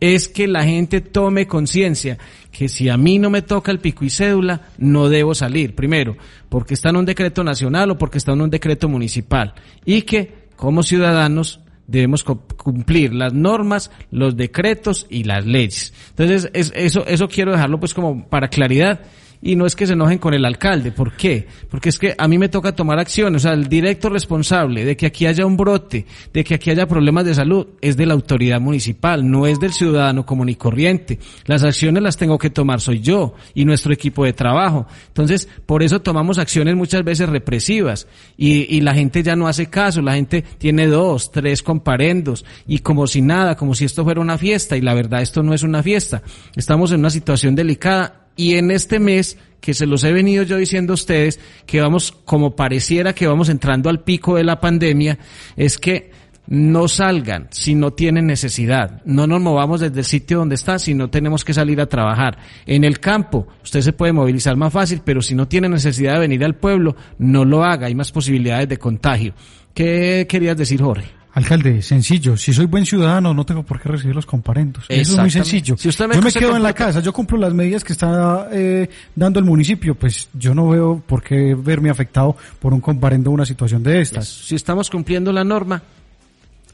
C: es que la gente tome conciencia que si a mí no me toca el pico y cédula, no debo salir. Primero, porque está en un decreto nacional o porque está en un decreto municipal. Y que como ciudadanos debemos cumplir las normas, los decretos y las leyes. Entonces, eso, eso quiero dejarlo pues como para claridad y no es que se enojen con el alcalde. ¿Por qué? Porque es que a mí me toca tomar acciones. O sea, el directo responsable de que aquí haya un brote, de que aquí haya problemas de salud, es de la autoridad municipal, no es del ciudadano común y corriente. Las acciones las tengo que tomar soy yo y nuestro equipo de trabajo. Entonces, por eso tomamos acciones muchas veces represivas y, y la gente ya no hace caso. La gente tiene dos, tres comparendos y como si nada, como si esto fuera una fiesta y la verdad esto no es una fiesta. Estamos en una situación delicada y en este mes, que se los he venido yo diciendo a ustedes, que vamos, como pareciera que vamos entrando al pico de la pandemia, es que no salgan si no tienen necesidad. No nos movamos desde el sitio donde está si no tenemos que salir a trabajar. En el campo, usted se puede movilizar más fácil, pero si no tiene necesidad de venir al pueblo, no lo haga. Hay más posibilidades de contagio. ¿Qué querías decir, Jorge?
B: Alcalde, sencillo. Si soy buen ciudadano, no tengo por qué recibir los comparendos. Eso es muy sencillo. Si usted me yo me quedo en la casa, yo cumplo las medidas que está eh, dando el municipio, pues yo no veo por qué verme afectado por un comparendo o una situación de estas.
C: Si estamos cumpliendo la norma,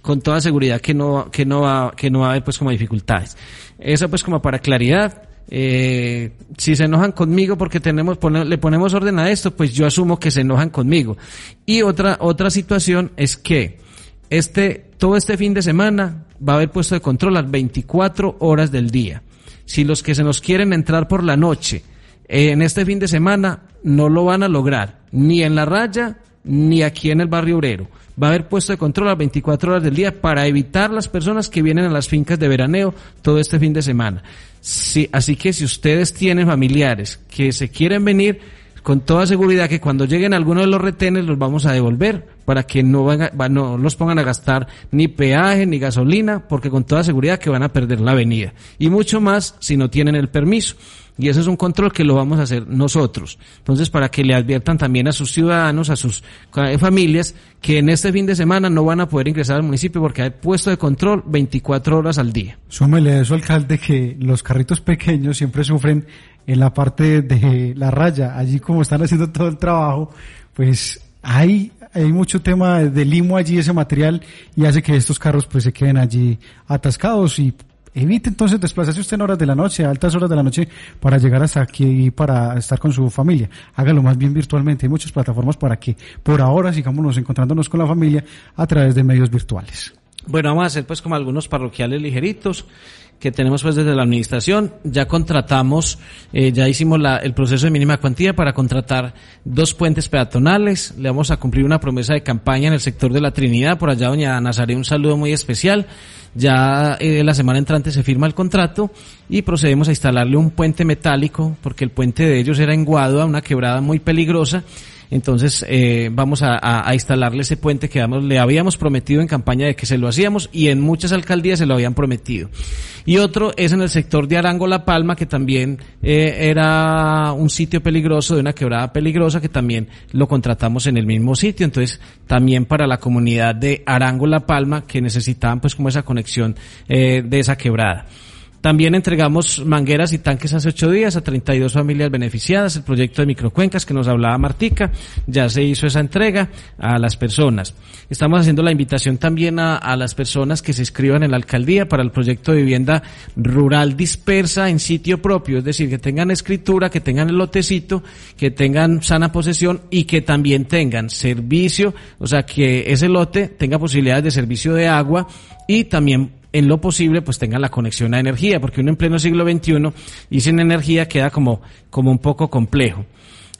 C: con toda seguridad que no, que no va, que no va a haber pues como dificultades. Eso pues como para claridad. Eh, si se enojan conmigo porque tenemos le ponemos orden a esto, pues yo asumo que se enojan conmigo. Y otra otra situación es que este, todo este fin de semana va a haber puesto de control las 24 horas del día. Si los que se nos quieren entrar por la noche eh, en este fin de semana no lo van a lograr, ni en la raya, ni aquí en el barrio obrero. Va a haber puesto de control las 24 horas del día para evitar las personas que vienen a las fincas de veraneo todo este fin de semana. Sí, así que si ustedes tienen familiares que se quieren venir, con toda seguridad que cuando lleguen algunos de los retenes los vamos a devolver para que no, van no los pongan a gastar ni peaje ni gasolina, porque con toda seguridad que van a perder la avenida. Y mucho más si no tienen el permiso. Y ese es un control que lo vamos a hacer nosotros. Entonces, para que le adviertan también a sus ciudadanos, a sus eh, familias, que en este fin de semana no van a poder ingresar al municipio porque hay puesto de control 24 horas al día.
B: Súmele a eso, alcalde, que los carritos pequeños siempre sufren en la parte de la raya. Allí como están haciendo todo el trabajo, pues hay hay mucho tema de limo allí, ese material, y hace que estos carros pues se queden allí atascados y evite entonces desplazarse usted en horas de la noche, a altas horas de la noche, para llegar hasta aquí para estar con su familia. Hágalo más bien virtualmente. Hay muchas plataformas para que por ahora sigamos encontrándonos con la familia a través de medios virtuales.
C: Bueno, vamos a hacer pues como algunos parroquiales ligeritos que tenemos pues desde la administración. Ya contratamos, eh, ya hicimos la, el proceso de mínima cuantía para contratar dos puentes peatonales. Le vamos a cumplir una promesa de campaña en el sector de la Trinidad. Por allá, doña Nazaré, un saludo muy especial. Ya eh, la semana entrante se firma el contrato y procedemos a instalarle un puente metálico porque el puente de ellos era en Guadua, una quebrada muy peligrosa entonces eh, vamos a, instalarle ese puente que le habíamos prometido en campaña de que se lo hacíamos y en muchas alcaldías se lo habían prometido. Y otro es en el sector de Arango La Palma, que también eh, era un sitio peligroso, de una quebrada peligrosa, que también lo contratamos en el mismo sitio. Entonces también para la comunidad de Arango La Palma, que necesitaban pues como esa conexión eh, de esa quebrada. También entregamos mangueras y tanques hace ocho días a 32 familias beneficiadas. El proyecto de microcuencas que nos hablaba Martica, ya se hizo esa entrega a las personas. Estamos haciendo la invitación también a, las personas que se inscriban en la alcaldía para el proyecto de vivienda rural dispersa en sitio propio, es decir, que tengan escritura, que tengan el lotecito, que tengan sana posesión y que también tengan servicio, o sea, que ese lote tenga posibilidades de servicio de agua y también en lo posible pues tengan la conexión a energía, porque uno en pleno siglo XXI y sin energía queda como, como un poco complejo.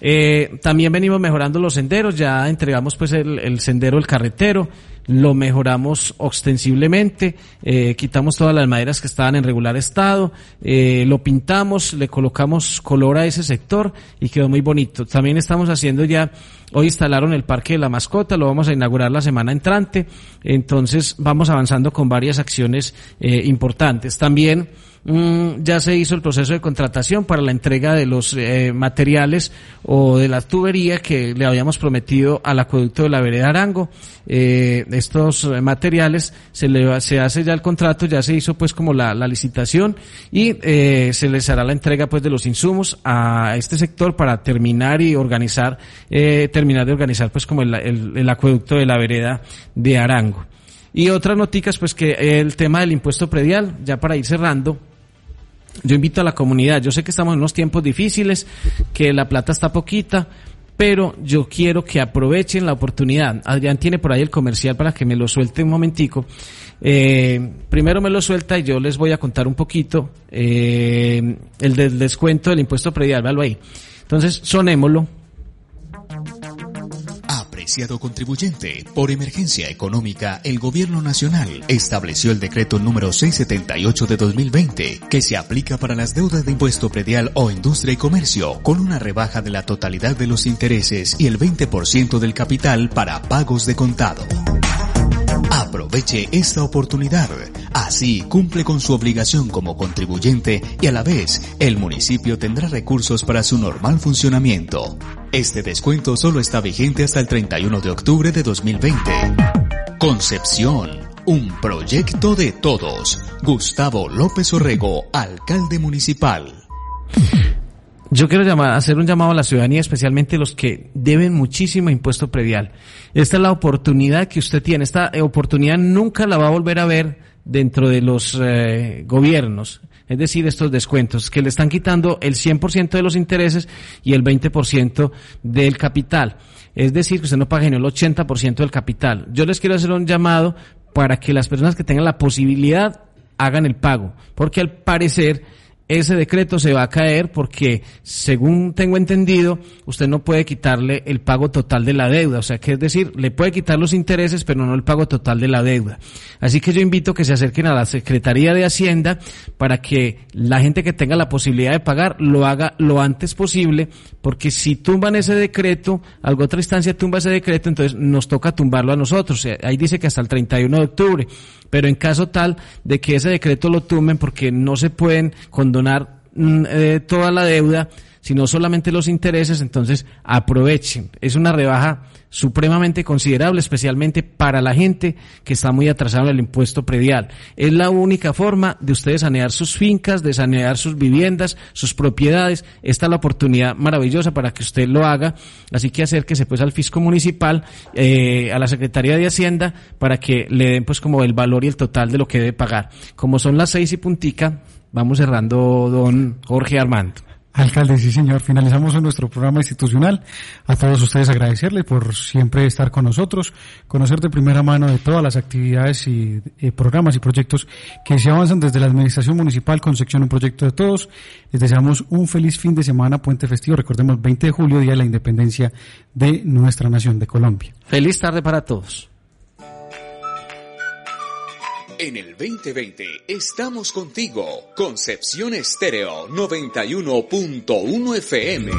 C: Eh, también venimos mejorando los senderos, ya entregamos pues el, sendero El Carretero, lo mejoramos ostensiblemente, eh, quitamos todas las maderas que estaban en regular estado, eh, lo pintamos, le colocamos color a ese sector y quedó muy bonito. También estamos haciendo ya Hoy instalaron el Parque de la Mascota, lo vamos a inaugurar la semana entrante, entonces vamos avanzando con varias acciones eh, importantes. También Mm, ya se hizo el proceso de contratación para la entrega de los eh, materiales o de la tubería que le habíamos prometido al acueducto de la vereda Arango. Eh, estos eh, materiales se le se hace ya el contrato, ya se hizo pues como la, licitación y se les hará la entrega pues de los insumos a este sector para terminar y organizar, terminar de organizar pues como el, el acueducto de la vereda de Arango. Y otras noticas, pues que el tema del impuesto predial, ya para ir cerrando, yo invito a la comunidad, yo sé que estamos en unos tiempos difíciles, que la plata está poquita, pero yo quiero que aprovechen la oportunidad. Adrián tiene por ahí el comercial para que me lo suelte un momentico. Eh, primero me lo suelta y yo les voy a contar un poquito eh, el del descuento del impuesto predial, véalo ahí. Entonces, sonémoslo
A: Contribuyente, por emergencia económica, el Gobierno Nacional estableció el decreto número 678 de 2020, que se aplica para las deudas de impuesto predial o industria y comercio, con una rebaja de la totalidad de los intereses y el 20% del capital para pagos de contado. Aproveche esta oportunidad. Así cumple con su obligación como contribuyente y a la vez el municipio tendrá recursos para su normal funcionamiento. Este descuento solo está vigente hasta el 31 de octubre de 2020. Concepción. Un proyecto de todos. Gustavo López Orrego, alcalde municipal.
C: Yo quiero hacer un llamado a la ciudadanía, especialmente los que deben muchísimo impuesto predial. Esta es la oportunidad que usted tiene. Esta oportunidad nunca la va a volver a ver dentro de los eh, gobiernos. Es decir, estos descuentos que le están quitando el 100% de los intereses y el 20% del capital. Es decir, que usted no paga ni el 80% del capital. Yo les quiero hacer un llamado para que las personas que tengan la posibilidad hagan el pago, porque al parecer ese decreto se va a caer porque, según tengo entendido, usted no puede quitarle el pago total de la deuda. O sea, que es decir, le puede quitar los intereses, pero no el pago total de la deuda. Así que yo invito que se acerquen a la Secretaría de Hacienda para que la gente que tenga la posibilidad de pagar lo haga lo antes posible, porque si tumban ese decreto, alguna otra instancia tumba ese decreto, entonces nos toca tumbarlo a nosotros. Ahí dice que hasta el 31 de octubre. Pero en caso tal de que ese decreto lo tumben porque no se pueden condonar mm, eh, toda la deuda, sino solamente los intereses, entonces aprovechen. Es una rebaja supremamente considerable, especialmente para la gente que está muy atrasada en el impuesto predial. Es la única forma de ustedes sanear sus fincas, de sanear sus viviendas, sus propiedades. Esta es la oportunidad maravillosa para que usted lo haga. Así que acérquese pues al fisco municipal, eh, a la Secretaría de Hacienda, para que le den pues como el valor y el total de lo que debe pagar. Como son las seis y puntica, vamos cerrando don Jorge Armando.
B: Alcalde, sí señor, finalizamos nuestro programa institucional. A todos ustedes agradecerles por siempre estar con nosotros, conocer de primera mano de todas las actividades y eh, programas y proyectos que se avanzan desde la Administración Municipal con sección Un Proyecto de Todos. Les deseamos un feliz fin de semana, puente festivo. Recordemos 20 de julio, Día de la Independencia de nuestra nación, de Colombia.
C: Feliz tarde para todos.
A: En el 2020 estamos contigo. Concepción Estéreo 91.1 FM.